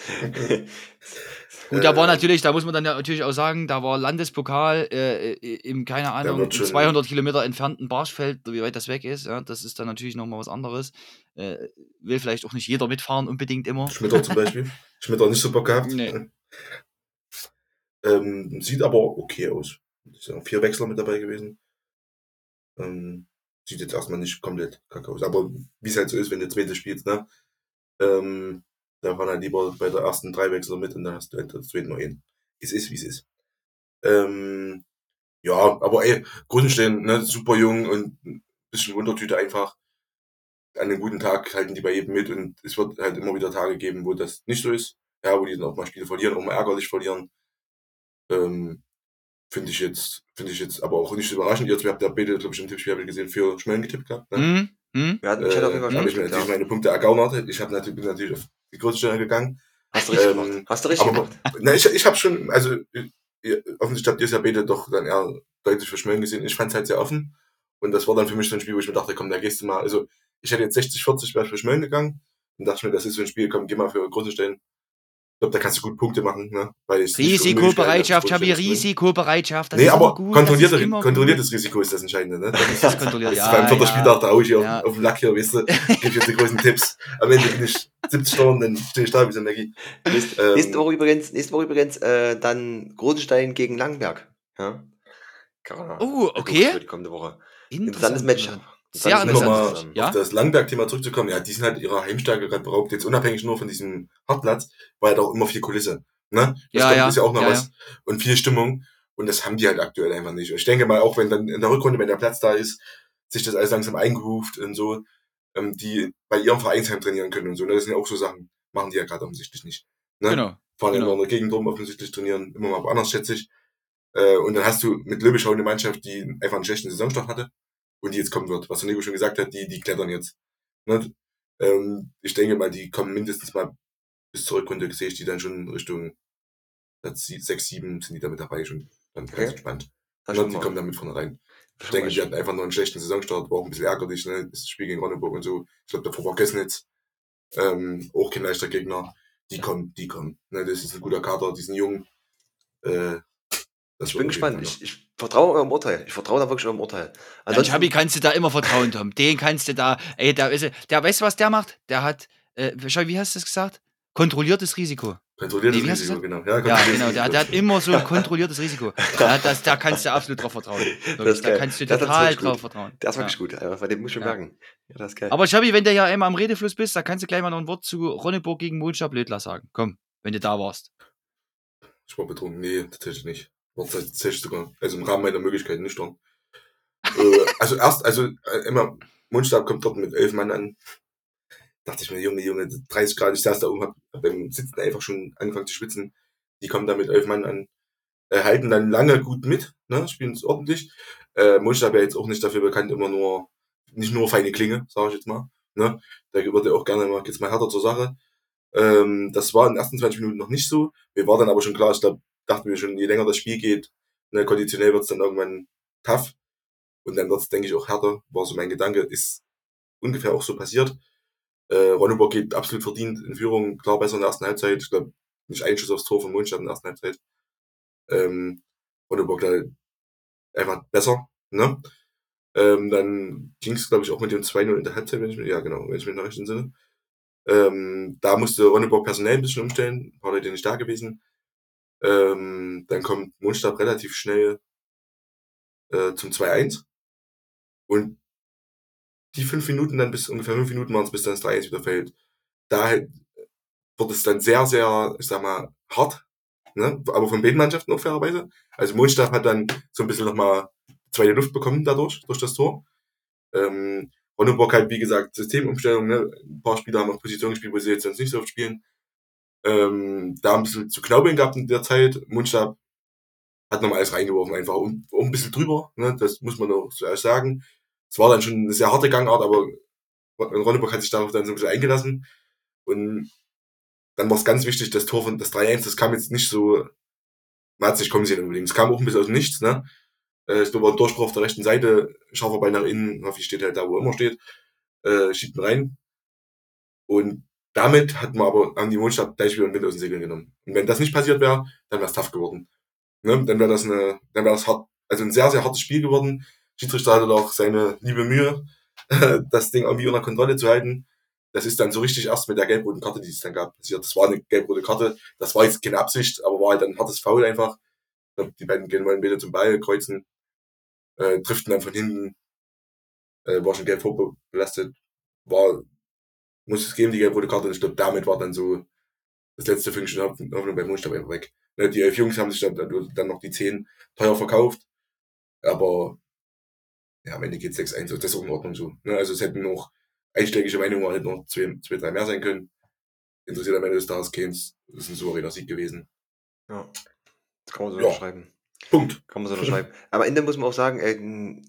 Speaker 1: Gut, da war
Speaker 2: Äh,
Speaker 1: natürlich, da muss man dann ja natürlich auch sagen, da war Landespokal äh, äh, im, keine Ahnung,
Speaker 2: wird
Speaker 1: im
Speaker 2: schon-
Speaker 1: 200 Kilometer entfernten Barschfeld, wie weit das weg ist. Ja, das ist dann natürlich nochmal was anderes. Äh, will vielleicht auch nicht jeder mitfahren unbedingt immer.
Speaker 2: Schmitter zum Beispiel. Schmitter nicht so Bock gehabt.
Speaker 1: Nee.
Speaker 2: Ähm, sieht aber okay aus. Es sind auch vier Wechsler mit dabei gewesen. Ähm, sieht jetzt erstmal nicht komplett kacke aus. Aber wie es halt so ist, wenn du zweite spielst, ne? Ähm, da fahren halt lieber bei der ersten drei Wechsler mit und dann hast du halt das zweite noch hin. Es ist, wie es ist. Ähm, ja, aber ey, Grundstein, ne, super jung und ein bisschen Wundertüte einfach. An einem guten Tag halten die bei jedem mit und es wird halt immer wieder Tage geben, wo das nicht so ist. Ja, wo die dann auch mal Spiele verlieren, auch mal ärgerlich verlieren. Ähm, finde ich jetzt, finde ich jetzt aber auch nicht so überraschend. Ihr habt ja beide, glaube ich, im Tippspiel habt ihr gesehen, für Schmellen getippt gehabt. Ne?
Speaker 1: Hm? Hm?
Speaker 3: Wir hatten, ich hatte auf jeden Fall
Speaker 2: äh, habe ich mir
Speaker 3: schon
Speaker 2: natürlich
Speaker 3: ja.
Speaker 2: meine Punkte ergaunert. Ich habe natürlich, bin natürlich auf die größte Stelle gegangen.
Speaker 3: Hast du richtig
Speaker 2: ähm,
Speaker 3: gemacht. Hast du richtig
Speaker 2: aber-
Speaker 3: gemacht.
Speaker 2: Na, ich, ich habe schon, also ihr, offensichtlich habt ihr es ja beide doch dann eher deutlich für Schmellen gesehen. Ich fand es halt sehr offen. Und das war dann für mich so ein Spiel, wo ich mir dachte, komm, da gehst du mal. Also ich hätte jetzt 60, 40 wäre für Schmellen gegangen. Und dachte mir, das ist so ein Spiel, komm, geh mal für große Stellen. Ich glaube, da kannst du gut Punkte machen, ne? Weil
Speaker 1: Risikobereitschaft,
Speaker 2: Stellen zu gewinnen.
Speaker 1: Risikobereitschaft. Das
Speaker 2: nee,
Speaker 1: ist
Speaker 2: aber
Speaker 1: immer gut.
Speaker 2: kontrollierte,
Speaker 1: das ist immer
Speaker 2: kontrolliertes Risiko ist das Entscheidende, ne? Das ist,
Speaker 1: Das ist kontrolliert,
Speaker 2: das ist
Speaker 1: ja,
Speaker 2: beim vierten
Speaker 1: ja.
Speaker 2: Spieltag, da hau ich hier
Speaker 1: Ja.
Speaker 2: auf, auf den Lack hier, weißt du, gebe ich jetzt die größten Tipps. Am Ende bin ich 70 Stunden, dann stehe ich da wie so ein Maggie.
Speaker 3: Nächste,
Speaker 2: Ähm,
Speaker 3: nächste Woche übrigens, nächste Woche übrigens äh, dann Großenstein gegen Langberg. Ja?
Speaker 1: Oh, okay.
Speaker 3: Für die kommende Woche.
Speaker 1: Interessantes
Speaker 3: Interessantes Match.
Speaker 1: Sehr interessant.
Speaker 2: nochmal
Speaker 1: Ja?
Speaker 2: auf das Langberg-Thema zurückzukommen, ja, die sind halt ihrer Heimstärke gerade beraubt, jetzt unabhängig nur von diesem Hartplatz, war halt auch immer viel Kulisse. Ne? Das
Speaker 1: Ja, ja,
Speaker 2: ist ja auch noch
Speaker 1: ja,
Speaker 2: was. Und viel Stimmung. Und das haben die halt aktuell einfach nicht. Und ich denke mal, auch wenn dann in der Rückrunde, wenn der Platz da ist, sich das alles langsam eingeruft und so, ähm, die bei ihrem Vereinsheim trainieren können und so. Ne? Das sind ja auch so Sachen, machen die ja gerade offensichtlich nicht. Ne?
Speaker 1: Genau.
Speaker 2: fahren
Speaker 1: Genau.
Speaker 2: immer in der Gegend rum, offensichtlich trainieren immer mal woanders, schätze ich. Äh, und dann hast du mit Löbischau eine Mannschaft, die einfach einen schlechten Saisonstart hatte und die jetzt kommen wird. Was der Nico schon gesagt hat, die, die klettern jetzt. Ne? Ähm, ich denke mal, die kommen mindestens mal bis zur Rückrunde, sehe ich die dann schon Richtung Platz 6, 7 sind die damit dabei schon. Dann
Speaker 3: Okay.
Speaker 2: ganz entspannt. Ne?
Speaker 3: schon
Speaker 2: Die kommen damit vorne rein. Ich denke, die hatten einfach nur einen schlechten Saisonstart, war auch ein bisschen ärgerlich, ne? Das Spiel gegen Ronneburg und so. Ich glaube, davor war Gessnitz. Ähm, auch kein leichter Gegner. Die kommen, die kommen. Ne? Das ist ein guter Kader, die sind jung. Äh,
Speaker 3: Ich bin gespannt.
Speaker 2: Fall
Speaker 3: Ich, ich vertraue eurem Urteil. Ich vertraue da wirklich eurem Urteil.
Speaker 1: An
Speaker 3: Ansonsten,
Speaker 1: Schabi kannst du da immer vertrauen, Tom. Den kannst du da, ey, da ist, er- der, weißt du, was der macht? Der hat, äh, wie hast du das gesagt? Kontrolliertes Risiko.
Speaker 2: Kontrolliertes
Speaker 1: Nee,
Speaker 2: Risiko, genau. Ja,
Speaker 1: Ja, genau. Der, der hat immer so ein kontrolliertes Risiko. Ja, das, da kannst du absolut drauf vertrauen.
Speaker 3: Das
Speaker 1: da kannst du total
Speaker 3: gut.
Speaker 1: drauf vertrauen.
Speaker 3: der ist
Speaker 1: ja.
Speaker 3: wirklich gut. Äh, Von dem muss ich mir
Speaker 1: Ja.
Speaker 3: merken. Ja, das ist geil.
Speaker 1: Aber Schabi, wenn du ja immer am Redefluss bist, da kannst du gleich mal noch ein Wort zu Ronneburg gegen Mulcha Blödler sagen. Komm, wenn du da warst.
Speaker 2: Ich war betrunken. Nee, tatsächlich nicht. War tatsächlich sogar, also im Rahmen meiner Möglichkeiten nicht dran. äh, also erst, also äh, immer, Mundstab kommt dort mit elf Mann an. Dachte ich mir, Junge, Junge, 30 Grad, ich saß da oben, hab, hab beim Sitzen einfach schon angefangen zu schwitzen. Die kommen da mit elf Mann an, äh, halten dann lange gut mit, ne, spielen es ordentlich. Äh, Mundstab ja jetzt auch nicht dafür bekannt, immer nur, nicht nur feine Klinge, sage ich jetzt mal. Ne? Da wird er auch gerne mal, jetzt mal härter zur Sache. Ähm, das war in den ersten 20 Minuten noch nicht so. Mir war dann aber schon klar, ich glaub, dachten wir schon, je länger das Spiel geht, ne, konditionell wird es dann irgendwann tough. Und dann wird es, denke ich, auch härter. War so mein Gedanke. Ist ungefähr auch so passiert. Äh, Ronneburg geht absolut verdient in Führung. Klar besser in der ersten Halbzeit. Ich glaube, nicht ein Schuss aufs Tor von Mondstadt in der ersten Halbzeit. Ähm, Ronneburg einfach besser. Ne? Ähm, dann ging es, glaube ich, auch mit dem 2-0 in der Halbzeit, wenn ich mich, ja genau, wenn ich mich noch recht entsinne. Ähm, da musste Ronneburg personell ein bisschen umstellen, ein paar Leute nicht da gewesen. Ähm, dann kommt Mundstab relativ schnell äh, zum 2-1. Und die fünf Minuten dann bis ungefähr fünf Minuten waren es, bis dann das 3-1 wieder fällt. Da wird es dann sehr, sehr, ich sag mal, hart. Ne? Aber von beiden Mannschaften auch fairerweise. Also Mundstab hat dann so ein bisschen nochmal zweite Luft bekommen dadurch, durch das Tor. Ähm, Ronneburg halt, wie gesagt, Systemumstellung, ne? Ein paar Spieler haben auf Position gespielt, wo sie jetzt sonst nicht so oft spielen. Ähm, da ein bisschen zu knaubeln gehabt in der Zeit. Mundstab hat nochmal alles reingeworfen, einfach um, um ein bisschen drüber, ne? Das muss man auch so sagen. Es war dann schon eine sehr harte Gangart, aber Ronneburg hat sich darauf dann so ein bisschen eingelassen. Und dann war es ganz wichtig, das Tor von das 3-1, das kam jetzt nicht so, man hat sich kommen sehen unbedingt. Es kam auch ein bisschen aus dem Nichts, ne? Äh, Es war ein Durchbruch auf der rechten Seite, scharfer Ball nach innen, Hoffi steht halt da, wo er immer steht, äh, schiebt ihn rein. Und damit hat man aber, haben die Mondstadt gleich wieder Wind aus den Segeln genommen. Und wenn das nicht passiert wäre, dann wäre es tough geworden. Ne? Dann wäre das eine, dann wäre das hart, also ein sehr, sehr hartes Spiel geworden. Schiedsrichter hatte auch seine liebe Mühe, das Ding irgendwie unter Kontrolle zu halten. Das ist dann so richtig erst mit der gelb-roten Karte, die es dann gab, passiert. Das war eine gelb-rote Karte. Das war jetzt keine Absicht, aber war halt ein hartes Foul einfach. Die beiden gehen wollen wieder zum Ball, kreuzen, äh, trifft ihn dann von hinten, äh, war schon gelb vorbelastet, war, muss es geben, die gelb-rote Karte. Und ich glaube, damit war dann so das letzte Fünkchen Hoffnung beim Mundstab einfach weg. Ne, Die elf Jungs haben sich dann, dann noch die zehn teuer verkauft, aber ja, am Ende geht 6-1, so, das ist auch in Ordnung so. Ne? Also es hätten noch einschlägige Meinungen, hätten noch zwei, zwei, drei mehr sein können. Interessiert am Ende des Tages keins. Das ist ein souveräner Sieg gewesen.
Speaker 3: Ja. Das kann man so
Speaker 2: Ja.
Speaker 3: unterschreiben.
Speaker 2: Punkt.
Speaker 3: Kann man so unterschreiben. Am Ende muss man auch sagen, äh,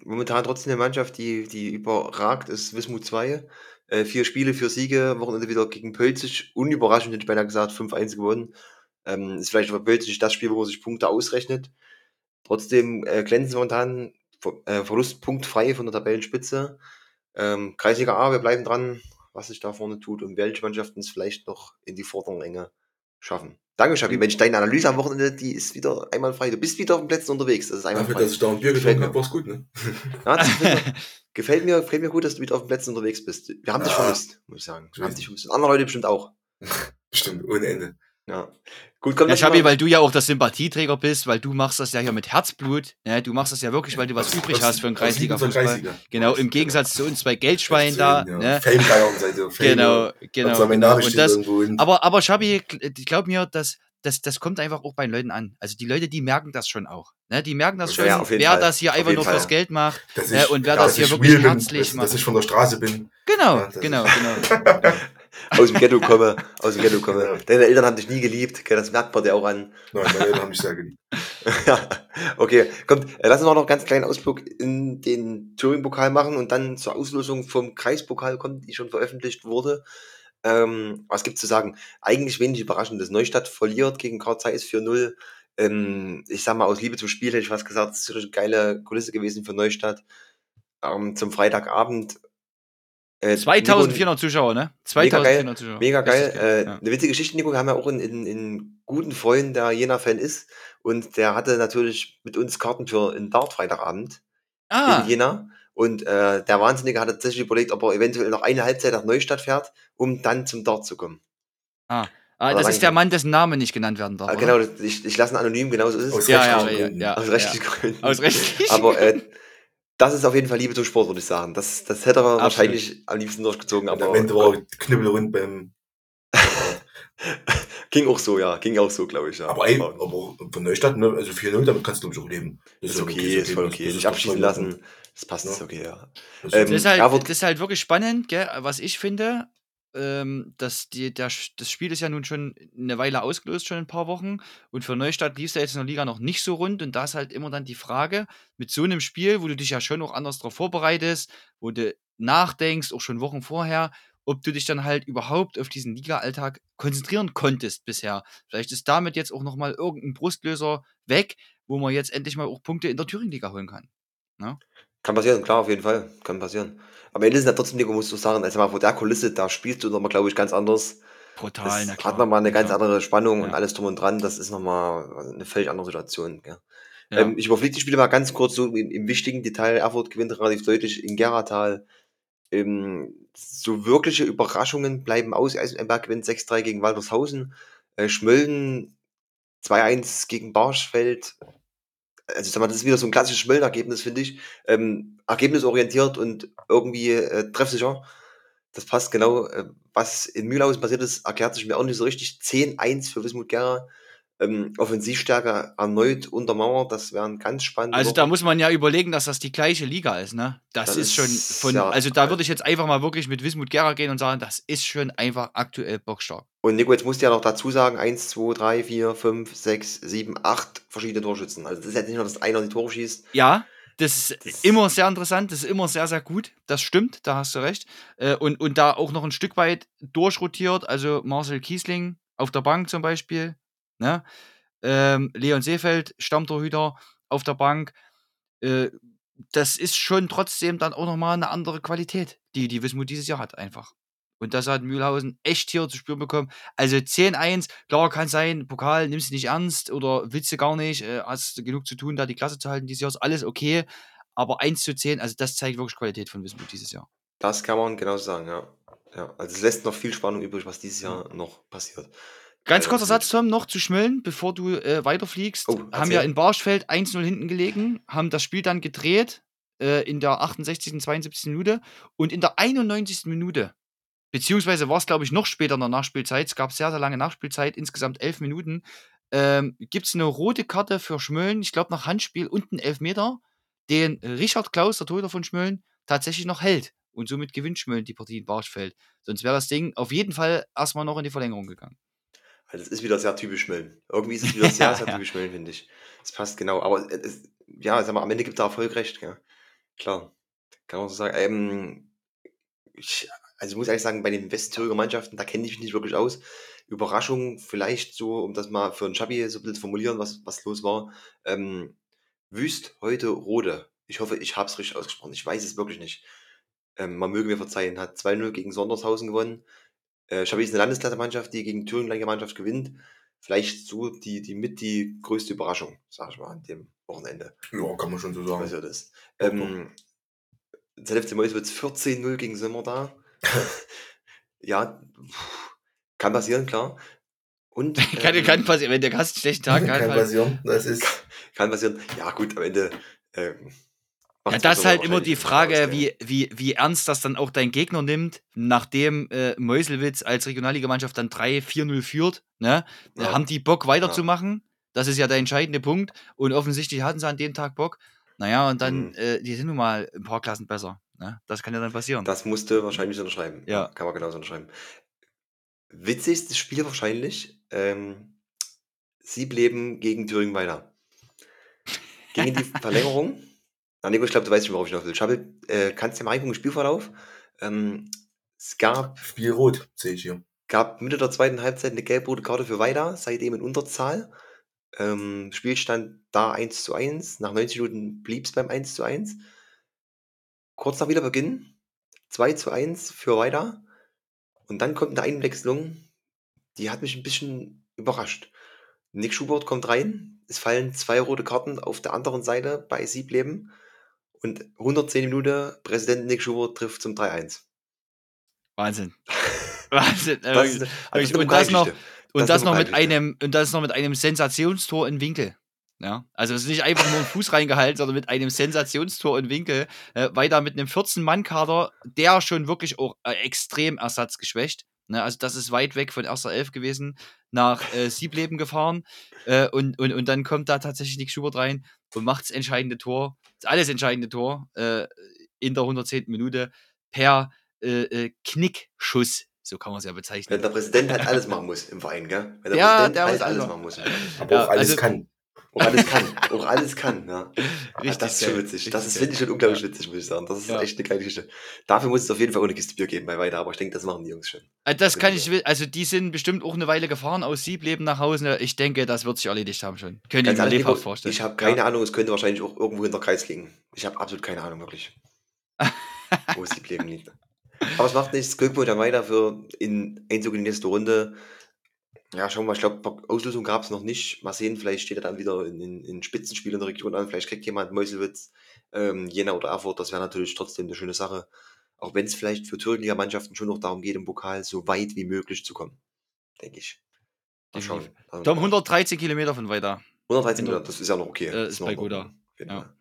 Speaker 3: momentan trotzdem eine Mannschaft, die, die überragt, ist Wismut 2. Äh, vier Spiele, vier Siege, Wochenende wieder gegen Pölzig. Unüberraschend, hätte ich beinahe gesagt, 5-1 gewonnen. Ähm, ist vielleicht für Pölzig das Spiel, wo man sich Punkte ausrechnet. Trotzdem äh, glänzen momentan Ver äh, verlustpunktfrei von der Tabellenspitze. Ähm, Kreisliga A, wir bleiben dran, was sich da vorne tut und welche Mannschaften es vielleicht noch in die vorderen Ränge schaffen. Danke, Schabi. Mensch, deine Analyse am Wochenende, die ist wieder einmal frei. Du bist wieder auf den Plätzen unterwegs. Das ist einmal
Speaker 2: Dafür,
Speaker 3: frei.
Speaker 2: dass ich da ein Bier
Speaker 3: Gefällt
Speaker 2: getrunken
Speaker 3: mir.
Speaker 2: habe, war's gut, ne?
Speaker 3: Ja, gefällt, mir, gefällt, mir, gefällt mir gut, dass du wieder auf den Plätzen unterwegs bist. Wir haben dich
Speaker 2: Ja.
Speaker 3: vermisst, muss ich sagen. Wir haben dich vermisst. Und andere Leute bestimmt auch.
Speaker 2: Bestimmt, ohne Ende.
Speaker 3: Ja. Gut, komm,
Speaker 1: Ja, Schabi, weil du ja auch der Sympathieträger bist, weil du machst das ja hier mit Herzblut. Ja, du machst das ja wirklich, weil du was übrig hast für einen Kreisliga-Fußball.
Speaker 2: Kreisliga.
Speaker 1: Genau, im Gegensatz zu uns zwei Geldschweinen da.
Speaker 2: Ja.
Speaker 1: Ne?
Speaker 2: Fame-Geiern seid ihr. Fame-
Speaker 1: Genau, genau. genau. Und das, aber, aber Schabi, ich glaube mir, dass das, das kommt einfach auch bei den Leuten an. Also die Leute, die merken das schon auch. Ne? Die merken das
Speaker 3: Ja,
Speaker 1: schon,
Speaker 3: ja,
Speaker 1: wer
Speaker 3: Fall.
Speaker 1: das hier einfach nur
Speaker 3: Fall.
Speaker 1: fürs Geld macht.
Speaker 2: dass
Speaker 1: ja, und wer
Speaker 2: ja,
Speaker 1: das hier
Speaker 2: ich
Speaker 1: wirklich
Speaker 2: bin,
Speaker 1: herzlich
Speaker 2: dass,
Speaker 1: macht.
Speaker 2: dass ich von der Straße bin.
Speaker 1: Genau,
Speaker 2: Ja,
Speaker 1: genau, genau.
Speaker 3: aus dem Ghetto komme. Aus dem Ghetto komme.
Speaker 2: Ja.
Speaker 3: Deine Eltern haben dich nie geliebt. Das merkt man dir auch an.
Speaker 2: Nein, meine Eltern haben mich sehr geliebt.
Speaker 3: ja, okay. Kommt, äh, lass uns noch einen ganz kleinen Ausflug in den Touring-Pokal machen und dann zur Auslosung vom Kreispokal kommen, die schon veröffentlicht wurde. Ähm, was gibt's zu sagen? Eigentlich wenig überraschendes. Neustadt verliert gegen Karl Zeiss 4-0. Ähm, ich sag mal, aus Liebe zum Spiel hätte ich fast gesagt, das ist eine geile Kulisse gewesen für Neustadt. Ähm, zum Freitagabend. Äh,
Speaker 1: 2400 Zuschauer, ne? 2400 Zuschauer.
Speaker 3: Mega geil.
Speaker 1: Richtig
Speaker 3: Äh,
Speaker 1: ja.
Speaker 3: Eine witzige Geschichte, Nico. Wir haben ja auch einen, einen, einen guten Freund, der Jena-Fan ist. Und der hatte natürlich mit uns Karten für einen Dart-Freitagabend
Speaker 1: Ah,
Speaker 3: in Jena. Und äh, der Wahnsinnige hat tatsächlich überlegt, ob er eventuell noch eine Halbzeit nach Neustadt fährt, um dann zum Dart zu kommen.
Speaker 1: ah,
Speaker 3: Aber
Speaker 1: das ist der Mann, dessen Name nicht genannt werden darf.
Speaker 3: Äh,
Speaker 1: oder?
Speaker 3: genau, ich, ich lasse ihn anonym, genau so ist es.
Speaker 2: Aus
Speaker 1: Ja, ja,
Speaker 2: rechtlichen
Speaker 1: ja,
Speaker 2: Gründen.
Speaker 1: ja.
Speaker 3: Aus rechtlichen Gründen.
Speaker 1: Aus rechtlichen
Speaker 3: Aber äh, das ist auf jeden Fall Liebe zum Sport, würde ich sagen. Das, das hätte er wahrscheinlich am liebsten durchgezogen, aber
Speaker 2: am Ende war knüppelrund beim.
Speaker 3: ging auch so, ja. Ging auch so, glaube ich. Ja.
Speaker 2: Aber ey, aber von Neustadt, ne, also 4-0, damit kannst du glaub ich auch leben. Das
Speaker 3: ist okay, ist voll okay.
Speaker 2: Doch
Speaker 3: abschießen lassen. Das passt,
Speaker 2: Ja.
Speaker 3: ist okay, ja.
Speaker 2: Das
Speaker 3: Ähm,
Speaker 2: ist
Speaker 1: Das ist, halt, das ist halt wirklich spannend, gell? was ich finde. Ähm, dass die, der, das Spiel ist ja nun schon eine Weile ausgelöst, schon ein paar Wochen. Und für Neustadt lief es ja jetzt in der Liga noch nicht so rund. Und da ist halt immer dann die Frage, mit so einem Spiel, wo du dich ja schon auch anders darauf vorbereitest, wo du nachdenkst, auch schon Wochen vorher, ob du dich dann halt überhaupt auf diesen Liga-Alltag konzentrieren konntest bisher. Vielleicht ist damit jetzt auch nochmal irgendein Brustlöser weg, wo man jetzt endlich mal auch Punkte in der Thüringen-Liga holen kann.
Speaker 3: Kann passieren, klar, auf jeden Fall. Kann passieren. Aber Ende ist ja trotzdem, Nico, musst du sagen, also mal vor der Kulisse, da spielst du nochmal, glaube ich, ganz anders.
Speaker 1: Brutal,
Speaker 3: Das
Speaker 1: na klar.
Speaker 3: hat nochmal eine ganz andere Spannung und
Speaker 1: Ja.
Speaker 3: alles drum und dran. Das ist nochmal eine völlig andere Situation. Gell?
Speaker 1: Ja.
Speaker 3: Ähm, ich überfliege die Spiele mal ganz kurz so im, im wichtigen Detail. Erfurt gewinnt relativ deutlich in Geratal. Ähm, so wirkliche Überraschungen bleiben aus. Eisenberg gewinnt 6-3 gegen Waltershausen. Äh, Schmölden 2-1 gegen Barschfeld. Also, sag mal, das ist wieder so ein klassisches Schmöllergebnis, finde ich. Ähm, ergebnisorientiert und irgendwie äh, treffsicher. Das passt genau. Äh, was in Mühlhausen passiert ist, erklärt sich mir auch nicht so richtig. 10-1 für Wismut Gera. Ähm, Offensivstärke erneut untermauert. Das wären ganz spannende
Speaker 1: Also da muss man ja überlegen, dass das die gleiche Liga ist, ne? Das,
Speaker 3: Das
Speaker 1: ist schon von,
Speaker 3: ja-
Speaker 1: also da würde ich jetzt einfach mal wirklich mit Wismut Gera gehen und sagen, das ist schon einfach aktuell bockstark.
Speaker 3: Und Nico, jetzt musst du ja noch dazu sagen, 1, 2, 3, 4, 5, 6, 7, 8 verschiedene Torschützen. Also das ist jetzt nicht nur, dass einer die Tore schießt.
Speaker 1: Ja, das ist
Speaker 3: Das-
Speaker 1: immer sehr interessant, das ist immer sehr, sehr gut. Das stimmt, da hast du recht. Äh, Und, und da auch noch ein Stück weit durchrotiert, also Marcel Kiesling auf der Bank zum Beispiel, ne? ähm, Leon Seefeld, Stammtorhüter auf der Bank. Äh, das ist schon trotzdem dann auch nochmal eine andere Qualität, die die Wismut dieses Jahr hat einfach. Und das hat Mühlhausen echt hier zu spüren bekommen. Also 10-1, klar kann sein, Pokal nimmst du nicht ernst oder willst du gar nicht, äh, hast genug zu tun, da die Klasse zu halten dieses Jahr, ist alles okay. Aber 1 zu 10, also das zeigt wirklich Qualität von Wismut dieses Jahr.
Speaker 3: Das kann man genau sagen, ja. ja. Also es lässt noch viel Spannung übrig, was dieses Jahr noch passiert.
Speaker 1: Ganz
Speaker 3: Äh,
Speaker 1: kurzer Satz, Tom, noch zu Schmölln, bevor du äh, weiterfliegst.
Speaker 3: Oh,
Speaker 1: haben ja in Barschfeld 1-0 hinten gelegen, haben das Spiel dann gedreht äh, in der 68. 72. Minute und in der 91. Minute, beziehungsweise war es, glaube ich, noch später in der Nachspielzeit, es gab sehr, sehr lange Nachspielzeit, insgesamt elf Minuten, ähm, gibt es eine rote Karte für Schmölln, ich glaube nach Handspiel und einen Elfmeter, den Richard Klaus, der Torhüter von Schmölln, tatsächlich noch hält. Und somit gewinnt Schmölln die Partie in Barschfeld. Sonst wäre das Ding auf jeden Fall erstmal noch in die Verlängerung gegangen.
Speaker 3: Also es ist wieder sehr typisch Schmöllen. Irgendwie ist es wieder sehr, sehr typisch Schmöllen, finde ich. Es passt genau. Aber es, ja, sag mal, am Ende gibt der Erfolg recht, ja. Klar. Kann man so sagen. Ähm, ich, also ich muss ehrlich sagen, bei den Westthüringer Mannschaften, da kenne ich mich nicht wirklich aus. Überraschung, vielleicht so, um das mal für einen Schabi so ein bisschen zu formulieren, was, was los war. Ähm, Wüst heute Rode. Ich hoffe, ich habe es richtig ausgesprochen. Ich weiß es wirklich nicht. Ähm, man möge mir verzeihen, hat 2-0 gegen Sondershausen gewonnen. Äh, Schabi ist eine Landesklasse-Mannschaft, die gegen Thüringen Mannschaft gewinnt. Vielleicht so die, die mit die größte Überraschung, sag ich mal, an dem Wochenende
Speaker 2: Ja, kann man schon so sagen.
Speaker 3: ist.
Speaker 2: Doch,
Speaker 3: Ähm, ZFC Mäusewitz 14-0 gegen Simmer da. ja, kann passieren, klar. Und
Speaker 1: kann,
Speaker 3: ähm,
Speaker 1: kann passieren, wenn der Gast einen schlechten Tag hat.
Speaker 2: Kann
Speaker 1: halt-
Speaker 2: passieren. Das ist.
Speaker 3: kann passieren. Ja, gut, am Ende. Ähm,
Speaker 1: Ja, das ist
Speaker 3: Simmer
Speaker 1: halt immer die Frage, wie, wie, wie ernst das dann auch dein Gegner nimmt, nachdem äh, Meuselwitz als Regionalligamannschaft dann 3-4-0 führt. Ne?
Speaker 3: Ja.
Speaker 1: Haben die Bock weiterzumachen? Das ist ja der entscheidende Punkt. Und offensichtlich hatten sie an dem Tag Bock. Naja, und dann,
Speaker 3: Mhm.
Speaker 1: äh, die sind nun mal ein paar Klassen besser. Ne? Das kann ja dann passieren.
Speaker 3: Das musste wahrscheinlich unterschreiben.
Speaker 1: Ja.
Speaker 3: Kann man genauso unterschreiben. Witzigstes Spiel wahrscheinlich. Ähm, Siebleben gegen Thüringen weiter. Ging in die Verlängerung. Na, Nico, ich glaube, du weißt schon, worauf ich noch will. Schabbel, äh, kannst du dir mal reingucken, Spielverlauf? Ähm, es gab,
Speaker 2: Spiel rot, sehe ich hier.
Speaker 3: gab Mitte der zweiten Halbzeit eine gelb-rote Karte für Weida, seitdem in Unterzahl. Ähm, Spielstand da 1 zu 1. Nach 90 Minuten blieb es beim 1 zu 1. Kurz nach Wiederbeginn 2 zu 1 für Weida. Und dann kommt eine Einwechslung, die hat mich ein bisschen überrascht. Nick Schubert kommt rein, es fallen zwei rote Karten auf der anderen Seite bei Siebleben. Und 110 Minuten, Präsident Nick Schubert trifft zum 3-1.
Speaker 1: Wahnsinn. Wahnsinn.
Speaker 3: Das
Speaker 1: wirklich.
Speaker 3: also ist eine
Speaker 1: und das noch, und
Speaker 3: das
Speaker 1: das, noch mit einem, und das noch mit einem Sensationstor in Winkel. Ja, also es ist nicht einfach nur ein Fuß reingehalten, sondern mit einem Sensationstor in Winkel. Äh, weiter mit einem 14-Mann-Kader, der schon wirklich auch äh, extrem ersatzgeschwächt. Ne, also das ist weit weg von erster Elf gewesen, nach äh, Siebleben gefahren. Äh, und, und, und dann kommt da tatsächlich Nick Schubert rein und macht das entscheidende Tor, das alles entscheidende Tor äh, in der 110. Minute per äh, äh, Knickschuss. So kann man es ja bezeichnen.
Speaker 3: Wenn der Präsident halt alles machen muss im Verein, gell? Wenn der
Speaker 1: Ja,
Speaker 3: Präsident
Speaker 1: der
Speaker 3: halt alles
Speaker 1: alles
Speaker 3: machen muss.
Speaker 2: Aber
Speaker 1: Ja,
Speaker 2: auch alles
Speaker 1: also-
Speaker 2: kann.
Speaker 3: Auch alles kann. Auch alles kann, ja.
Speaker 1: Richtig
Speaker 3: das ist schon witzig. Das ist, finde ich schon unglaublich witzig, muss ich sagen. Das ist
Speaker 1: Ja.
Speaker 3: echt eine geile Geschichte. Dafür muss es auf jeden Fall eine Kiste Bier geben bei weiter, aber ich denke, das machen die Jungs schon.
Speaker 1: Äh, Das kann ich, also die sind bestimmt auch eine Weile gefahren aus Siebleben nach Hause. Ich denke, das wird sich erledigt haben schon. Könnte ich
Speaker 3: Ganz
Speaker 1: mir lebhaft vorstellen.
Speaker 3: ich habe keine Ahnung, es könnte wahrscheinlich auch irgendwo in der Kreis liegen. Ich habe absolut keine Ahnung, wirklich. wo sie leben liegt. Aber es macht nichts. Glückwunsch an weiter für in Einzug in die nächste Runde. Ja, schauen wir mal. Ich glaube, Auslösung gab es noch nicht. Mal sehen, vielleicht steht er dann wieder in, in, in Spitzenspiel in der Region an. Vielleicht kriegt jemand Meuselwitz, ähm, Jena oder Erfurt. Das wäre natürlich trotzdem eine schöne Sache. Auch wenn es vielleicht für Thüringer Mannschaften schon noch darum geht, im Pokal so weit wie möglich zu kommen. Denke ich. Mal schauen.
Speaker 1: Tom, 113 Kilometer von weiter.
Speaker 3: 113
Speaker 1: Hinter-
Speaker 3: Meter, das ist ja noch okay.
Speaker 1: Äh,
Speaker 3: Das
Speaker 1: ist
Speaker 3: noch
Speaker 1: bei
Speaker 3: jeden
Speaker 1: Ja.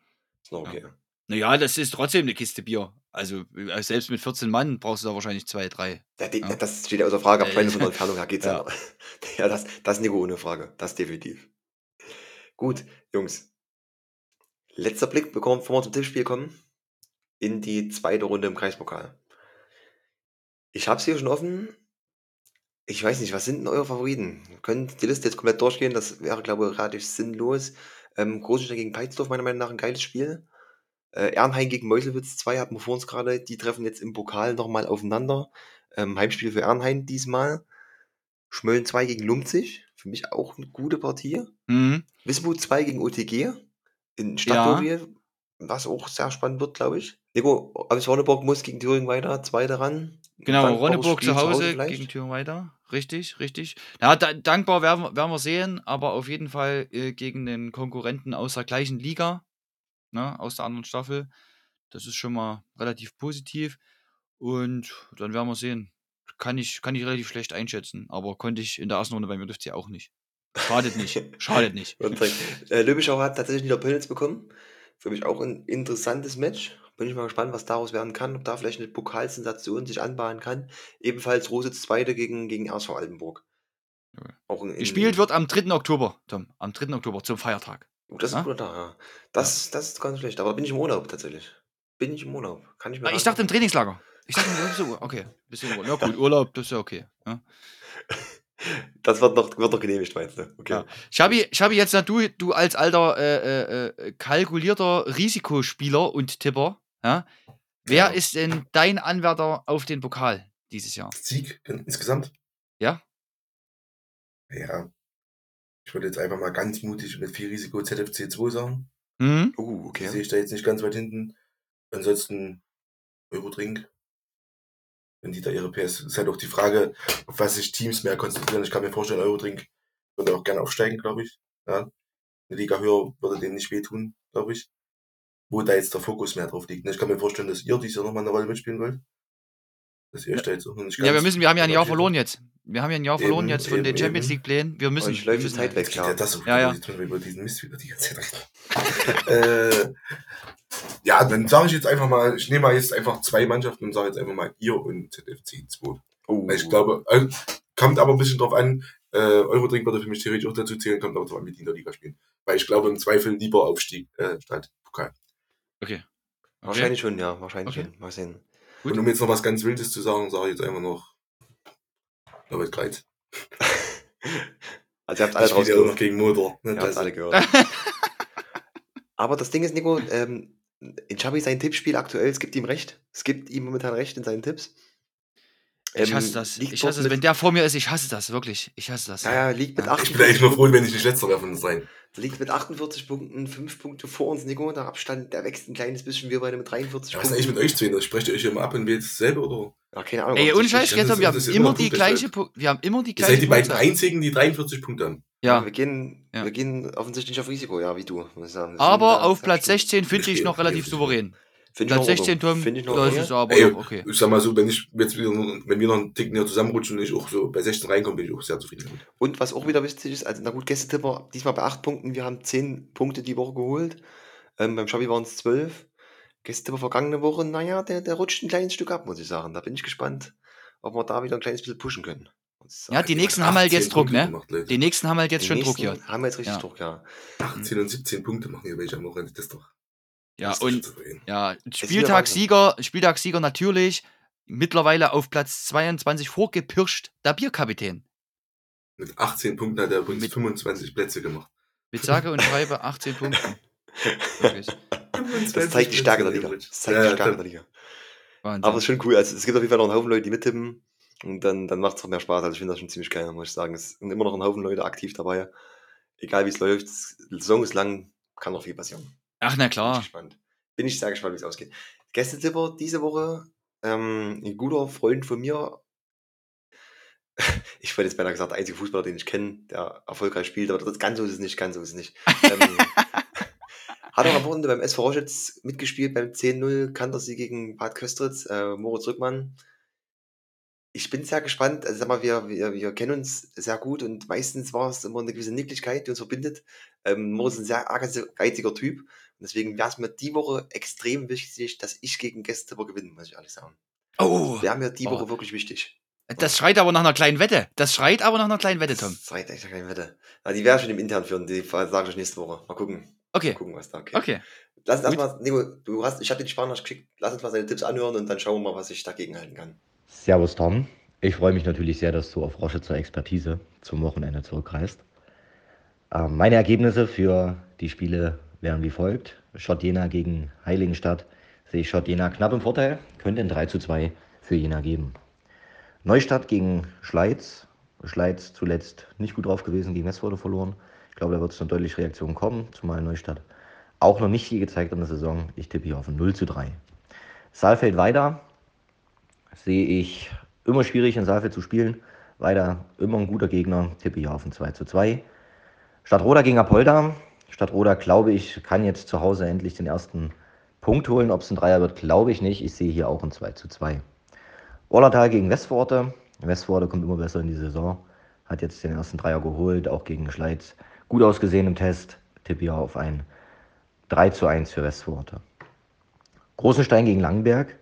Speaker 3: Ist noch okay.
Speaker 1: Naja, das ist trotzdem eine Kiste Bier. Also äh, selbst mit 14 Mann brauchst du da wahrscheinlich zwei, drei.
Speaker 3: Ja, die,
Speaker 1: Ja.
Speaker 3: Das steht ja außer Frage, ab
Speaker 1: Äh,
Speaker 3: 200 von der Entfernung her geht's ja.
Speaker 1: ja.
Speaker 3: das, das ist Nico ohne Frage. Das definitiv. Gut, Jungs. Letzter Blick, bevor bevor wir zum Tippspiel kommen, in die zweite Runde im Kreispokal. Ich hab's hier schon offen. Ich weiß nicht, was sind denn eure Favoriten? Wir können die Liste jetzt komplett durchgehen, das wäre, glaube ich, relativ sinnlos. Ähm, Großenstein gegen Peitsdorf, meiner Meinung nach, ein geiles Spiel. Äh, Ernheim gegen Meuselwitz 2 hatten wir vor uns gerade. Die treffen jetzt im Pokal nochmal aufeinander. Ähm, Heimspiel für Ernheim diesmal. Schmölln 2 gegen Lumzig. Für mich auch eine gute Partie.
Speaker 1: Mhm.
Speaker 3: Wismut 2 gegen OTG. In Stadtdorie. Was auch sehr spannend wird, glaube ich. Nico, aus Ronneburg muss gegen Thüringen weiter. Zweite ran.
Speaker 1: Genau,
Speaker 3: Dankbares
Speaker 1: Ronneburg zu Hause
Speaker 3: vielleicht.
Speaker 1: gegen Thüringen weiter. Richtig, richtig. Ja, da, dankbar werden, wir- werden wir sehen, aber auf jeden Fall äh, gegen den Konkurrenten aus der gleichen Liga, ne, aus der anderen Staffel. Das ist schon mal relativ positiv. Und dann werden wir sehen. Kann ich, kann ich relativ schlecht einschätzen, aber konnte ich in der ersten Runde bei mir dürfte ja auch nicht. Schadet nicht. Schadet nicht.
Speaker 3: Äh, Löbischau hat tatsächlich wieder Pölnitz bekommen. Für mich auch ein interessantes Match. Bin ich mal gespannt, was daraus werden kann. Ob da vielleicht eine Pokalsensation sich anbahnen kann. Ebenfalls Rositz Zweite gegen, gegen RSV Altenburg.
Speaker 1: Ja.
Speaker 3: Auch in, in,
Speaker 1: Gespielt wird am 3. Oktober, Tom. Am 3. Oktober zum Feiertag.
Speaker 3: Das ist ein guter Tag, ja. Das, das ist ganz schlecht. Aber bin ich im Urlaub tatsächlich. Bin ich im Urlaub. Kann ich mir
Speaker 1: Ah, ich dachte im Trainingslager. Ich dachte, im- so, okay. Bisschen Urlaub. Ja, gut, Urlaub, das ist ja okay. Ja.
Speaker 3: Das wird noch, wird noch genehmigt, meinst du? Okay.
Speaker 1: Ja. Schabi, Schabi, jetzt na, du, du als alter äh, äh, äh, kalkulierter Risikospieler und Tipper, ja, wer
Speaker 2: Ja.
Speaker 1: ist denn dein Anwärter auf den Pokal dieses Jahr?
Speaker 2: Sieg insgesamt?
Speaker 1: Ja?
Speaker 2: Ja. Ich würde jetzt einfach mal ganz mutig mit viel Risiko ZFC 2 sagen.
Speaker 1: Hm?
Speaker 3: Uh, okay.
Speaker 2: sehe ich da jetzt nicht ganz weit hinten. Ansonsten Eurodrink. Wenn die da ihre PS. Ist halt auch die Frage, auf was sich Teams mehr konzentrieren. Ich kann mir vorstellen, Eurodrink würde auch gerne aufsteigen, glaube ich. Ja. Eine Liga höher würde denen nicht wehtun, glaube ich. Wo da jetzt der Fokus mehr drauf liegt. Ich kann mir vorstellen, dass ihr dieses Jahr nochmal eine Rolle mitspielen wollt. Dass ihr euch da jetzt auch nicht
Speaker 1: Ja, wir
Speaker 2: ganz
Speaker 1: müssen, wir haben ja ein Jahr verloren jetzt. Wir haben ja ein Jahr verloren
Speaker 2: Eben,
Speaker 1: jetzt von den
Speaker 2: eben,
Speaker 1: Champions
Speaker 2: eben.
Speaker 1: League Plänen. Wir müssen. Wir
Speaker 3: läuft die Zeit weg,
Speaker 2: ja das so
Speaker 1: Ja, ja.
Speaker 2: Jetzt tun wir über diesen Mist wieder die ganze Zeit äh, ja, dann sage ich jetzt einfach mal, ich nehme mal jetzt einfach zwei Mannschaften und sage jetzt einfach mal ihr und ZFC 2.
Speaker 3: Uh,
Speaker 2: Weil ich glaube, äh, kommt aber ein bisschen drauf an, äh, Eurodrink würde für mich theoretisch auch dazu zählen, kommt aber drauf an, wie die in der Liga spielen. Weil ich glaube im Zweifel lieber Aufstieg äh, statt Pokal.
Speaker 1: Okay.
Speaker 3: Wahrscheinlich schon, ja. Wahrscheinlich
Speaker 1: Okay.
Speaker 3: schon. Mal sehen.
Speaker 1: Gut.
Speaker 2: Und um jetzt noch was ganz Wildes zu sagen, sage ich jetzt einfach noch Norbert Kreuz.
Speaker 3: Also ihr habt alle
Speaker 2: Ich auch
Speaker 3: draußen
Speaker 2: noch gegen Motor. Ne?
Speaker 3: Ihr habt
Speaker 2: Das-
Speaker 3: alle gehört. Aber das Ding ist, Nico, ähm, in Chabi sein Tippspiel aktuell, es gibt ihm recht. Es gibt ihm momentan recht in seinen Tipps.
Speaker 1: Ich
Speaker 3: Ähm,
Speaker 1: hasse das.
Speaker 3: liegt
Speaker 1: Ich hasse das. Wenn der vor mir ist, ich hasse das, wirklich. Ich hasse das.
Speaker 3: Ja, ja, liegt mit
Speaker 1: Ja.
Speaker 2: Ich bin eigentlich
Speaker 3: 48,
Speaker 2: nur froh, wenn ich nicht letzter wäre von uns sein.
Speaker 3: Liegt mit 48 Punkten, 5 Punkte vor uns, Nico. Der Abstand, der wächst ein kleines bisschen. Wir beide mit 43
Speaker 2: Ja, was ist eigentlich
Speaker 3: Punkten.
Speaker 2: mit euch zwei? Sprecht ihr euch immer ab und wählt dasselbe oder?
Speaker 3: Ja, keine Ahnung.
Speaker 1: Ey, ohne
Speaker 3: offensichtlich.
Speaker 1: Scheiß,
Speaker 2: das
Speaker 1: Gretchen,
Speaker 2: ist-
Speaker 1: wir haben
Speaker 2: das
Speaker 1: immer die gleiche Wir haben immer die
Speaker 2: Ihr
Speaker 1: gleiche
Speaker 2: seid die beiden einzigen, die 43 Punkte haben.
Speaker 1: Ja.
Speaker 3: Wir gehen,
Speaker 1: Ja.
Speaker 3: wir gehen offensichtlich auf Risiko, ja, wie du. Muss ich sagen. Wir sind
Speaker 1: Aber
Speaker 3: da
Speaker 1: auf Platz
Speaker 3: schlimm.
Speaker 1: 16 finde ich noch relativ souverän.
Speaker 3: Finde ich
Speaker 1: Platz
Speaker 3: in
Speaker 1: 16,
Speaker 3: Ordnung.
Speaker 1: Tom,
Speaker 3: Finde ich noch
Speaker 1: das ist aber
Speaker 2: Ey,
Speaker 1: okay.
Speaker 2: Ich sag mal so, wenn ich jetzt wieder, wenn wir noch einen Ticken hier zusammenrutschen und ich auch so bei 16 reinkomme, bin ich auch sehr zufrieden.
Speaker 3: Und was auch wieder wichtig ist, also na gut, Gästetipper diesmal bei 8 Punkten, wir haben 10 Punkte die Woche geholt. Ähm, beim Schabi waren es 12. Gästetipper vergangene Woche, naja, der, der rutscht ein kleines Stück ab, muss ich sagen. Da bin ich gespannt, ob wir da wieder ein kleines bisschen pushen können. ich.
Speaker 1: Ja, die nächsten haben halt
Speaker 2: 18
Speaker 1: jetzt Druck,
Speaker 2: Punkte
Speaker 1: ne?
Speaker 2: Gemacht.
Speaker 1: Die nächsten haben halt jetzt
Speaker 3: Die
Speaker 1: schon Druck hier.
Speaker 3: Haben wir jetzt richtig
Speaker 1: Ja.
Speaker 3: Druck, ja.
Speaker 2: 18 und 17 Punkte machen hier welche am Wochenende. Das doch.
Speaker 1: Ja, und ja, Spieltagssieger, Spieltagssieger natürlich. Mittlerweile auf Platz 22 vorgepirscht, der Bierkapitän.
Speaker 2: Mit 18 Punkten hat er übrigens
Speaker 1: Mit-
Speaker 2: 25 Plätze gemacht.
Speaker 1: Mit sage und schreibe 18 Punkten.
Speaker 3: Das zeigt die Stärke der Liga. Das zeigt die Stärke der Liga.
Speaker 1: Wahnsinn.
Speaker 3: Aber es ist schon cool. Also, es gibt auf jeden Fall noch einen Haufen Leute, die mittippen. Und dann, dann macht es auch mehr Spaß. Also ich finde das schon ziemlich geil, muss ich sagen. Es sind immer noch ein Haufen Leute aktiv dabei. Egal wie es läuft, die Saison ist lang, kann noch viel passieren.
Speaker 1: Ach, na
Speaker 3: Bin ich
Speaker 1: klar.
Speaker 3: gespannt. Bin ich sehr gespannt, wie es ausgeht. Gästetipper diese Woche, ähm, ein guter Freund von mir. Ich wollte jetzt beinahe gesagt, der einzige Fußballer, den ich kenne, der erfolgreich spielt, aber das ganz so ist es nicht, ganz so ist es nicht. Ähm, hat auch am Wochenende beim SV Roschitz mitgespielt, beim 10-0 kannte sie gegen Bad Köstritz, äh, Moritz Rückmann. ich bin sehr gespannt. Also sag mal, wir, wir, wir kennen uns sehr gut und meistens war es immer eine gewisse Nicklichkeit, die uns verbindet. Ähm, Mo ist ein sehr geiziger Typ. Und deswegen wäre es mir die Woche extrem wichtig, dass ich gegen Gäste gewinne, muss ich ehrlich sagen.
Speaker 1: Oh,
Speaker 3: Wäre mir die
Speaker 1: Oh.
Speaker 3: Woche wirklich wichtig.
Speaker 1: das schreit aber nach einer kleinen Wette. Das schreit aber nach einer kleinen Wette, Tom.
Speaker 3: Das reicht echt keine Wette. Ja, die wäre schon im Intern führen, die sage ich nächste Woche. Mal gucken. Mal
Speaker 1: Okay,
Speaker 3: gucken, was da geht.
Speaker 1: okay.
Speaker 3: Lass uns erstmal, Nemo, du hast, ich habe dir die Sprachnachricht geschickt, lass uns mal seine Tipps anhören und dann schauen wir mal, was ich dagegen halten kann.
Speaker 5: Servus Tom. Ich freue mich natürlich sehr, dass du auf Roschitzer Expertise zum Wochenende zurückreist. Ähm, meine Ergebnisse für die Spiele wären wie folgt. Schott Jena gegen Heiligenstadt sehe ich Schott Jena knapp im Vorteil, könnte ein 3 zu 2 für Jena geben. Neustadt gegen Schleiz. Schleiz zuletzt nicht gut drauf gewesen, gegen Westforde verloren. Ich glaube, da wird es eine deutliche Reaktion kommen, zumal Neustadt auch noch nicht viel gezeigt in der Saison. Ich tippe hier auf ein 0 zu 3. Saalfeld weiter sehe ich immer schwierig in Saalfeld zu spielen. Weiter immer ein guter Gegner, tippe hier auf ein 2 zu 2. Stadtroda gegen Apolda. Stadtroda, glaube ich, kann jetzt zu Hause endlich den ersten Punkt holen. Ob es ein Dreier wird, glaube ich nicht. Ich sehe hier auch ein 2 zu 2. Orlatal gegen Westforte. Westforte kommt immer besser in die Saison. Hat jetzt den ersten Dreier geholt, auch gegen Schleiz. Gut ausgesehen im Test. Tippe hier auf ein 3 zu 1 für Westforte. Großenstein gegen Langenberg.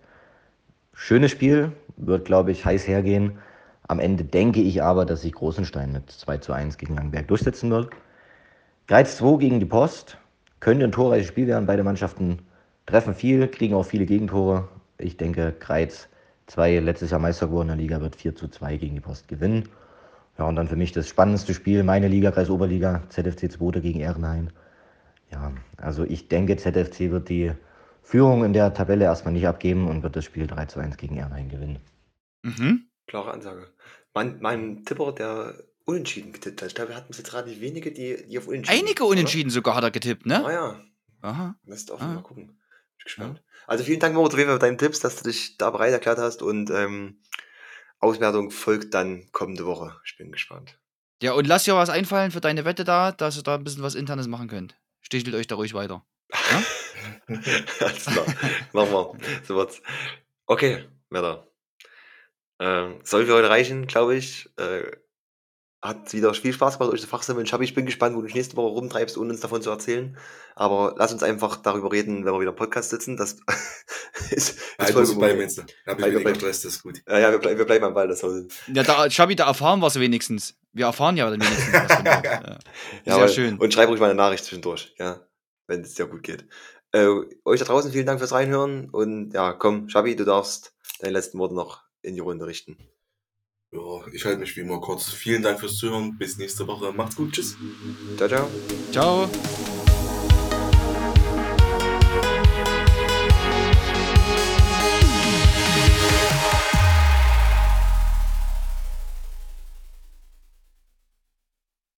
Speaker 5: Schönes Spiel, wird, glaube ich, heiß hergehen. Am Ende denke ich aber, dass sich Großenstein mit 2 zu 1 gegen Langenberg durchsetzen wird. Greiz 2 gegen die Post. Könnte ein torreiches Spiel werden. Beide Mannschaften treffen viel, kriegen auch viele Gegentore. Ich denke, Greiz 2, letztes Jahr Meister geworden in der Liga, wird 4 zu 2 gegen die Post gewinnen. Ja, und dann für mich das spannendste Spiel, meine Liga, Kreis Oberliga, ZFC 2 gegen Ehrenhain. Ja, also ich denke, ZFC wird die Führung in der Tabelle erstmal nicht abgeben und wird das Spiel 3 zu 1 gegen Ehrenhain gewinnen.
Speaker 1: Mhm.
Speaker 3: Klare Ansage. Mein, mein Tipper, der unentschieden getippt hat. Ich glaube, wir hatten jetzt relativ wenige, die, die auf unentschieden
Speaker 1: Einige
Speaker 3: oder?
Speaker 1: Unentschieden sogar hat er getippt, ne?
Speaker 3: Ah ja,
Speaker 1: Aha.
Speaker 3: Müsst auf
Speaker 1: Ah.
Speaker 3: mal gucken. Bin gespannt. Also vielen Dank, Moritz, auf jeden Fall für deine Tipps, dass du dich da bereit erklärt hast und ähm, Auswertung folgt dann kommende Woche. Ich bin gespannt.
Speaker 1: Ja, und lass dir was einfallen für deine Wette da, dass ihr da ein bisschen was Internes machen könnt. Stichelt euch da ruhig weiter.
Speaker 3: Alles klar. Machen wir. So wird's. Okay, Wetter. Ähm, soll für heute reichen, glaube ich. Äh, hat wieder viel Spaß gemacht, euch zu fachsammeln. Schabi, ich bin gespannt, wo du dich nächste Woche rumtreibst, ohne uns davon zu erzählen. Aber lass uns einfach darüber reden, wenn wir wieder im Podcast sitzen. Das ist, ist vollkommen
Speaker 2: bei
Speaker 3: okay.
Speaker 2: Münster. Da habe
Speaker 3: Bei-
Speaker 2: ich weniger
Speaker 3: bei-
Speaker 2: Stress, das ist gut.
Speaker 3: Ja, ja wir, bleib, wir bleiben am Ball. Das soll.
Speaker 1: Ja, da, Schabi, da erfahren wir es wenigstens. Wir erfahren ja dann wenigstens was von dir. Ja.
Speaker 3: Ja,
Speaker 1: Sehr
Speaker 3: aber-
Speaker 1: schön.
Speaker 3: Und schreib ruhig mal eine Nachricht zwischendurch, ja, wenn es dir gut geht. Äh, euch da draußen vielen Dank fürs Reinhören und ja, komm, Schabi, du darfst deine letzten Worte noch in die Runde richten.
Speaker 2: Ja, ich halte mich wie immer kurz. Vielen Dank fürs Zuhören. Bis nächste Woche. Macht's gut. Tschüss.
Speaker 3: Ciao, ciao.
Speaker 1: Ciao.